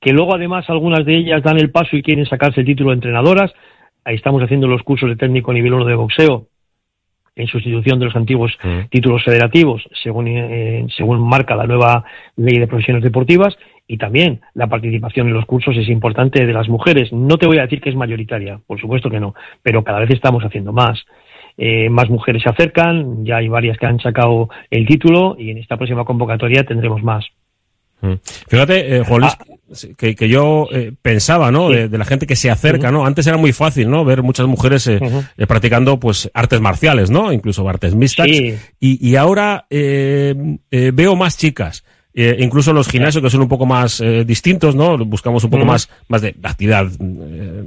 que luego además algunas de ellas dan el paso y quieren sacarse el título de entrenadoras, ahí estamos haciendo los cursos de técnico nivel 1 de boxeo en sustitución de los antiguos títulos federativos, según, eh, según marca la nueva ley de profesiones deportivas, y también la participación en los cursos es importante de las mujeres. No te voy a decir que es mayoritaria, por supuesto que no, pero cada vez estamos haciendo más. Eh, más mujeres se acercan, ya hay varias que han sacado el título y en esta próxima convocatoria tendremos más. Mm. Fíjate, eh, Juan Luis, que, que yo eh, pensaba, ¿no? De, de la gente que se acerca, ¿no? Antes era muy fácil, ¿no? Ver muchas mujeres eh, eh, practicando, pues, artes marciales, ¿no? Incluso artes mixtas. Sí. Y, y ahora veo más chicas. Eh, incluso los gimnasios que son un poco más eh, distintos, ¿no? Buscamos un poco más, más de actividad eh,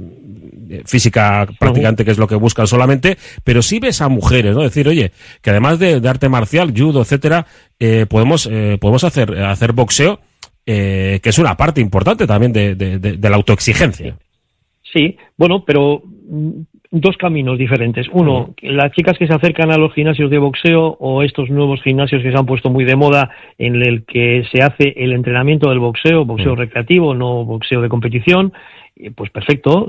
física practicante, que es lo que buscan solamente, pero sí ves a mujeres, ¿no? Decir, oye, que además de, de arte marcial, judo, etcétera, eh, podemos, eh, podemos hacer, hacer boxeo, eh, que es una parte importante también de, de- de- la autoexigencia. Sí, bueno, pero mm, dos caminos diferentes. Uno, las chicas que se acercan a los gimnasios de boxeo o estos nuevos gimnasios que se han puesto muy de moda en el que se hace el entrenamiento del boxeo, boxeo recreativo, no boxeo de competición, eh, pues perfecto,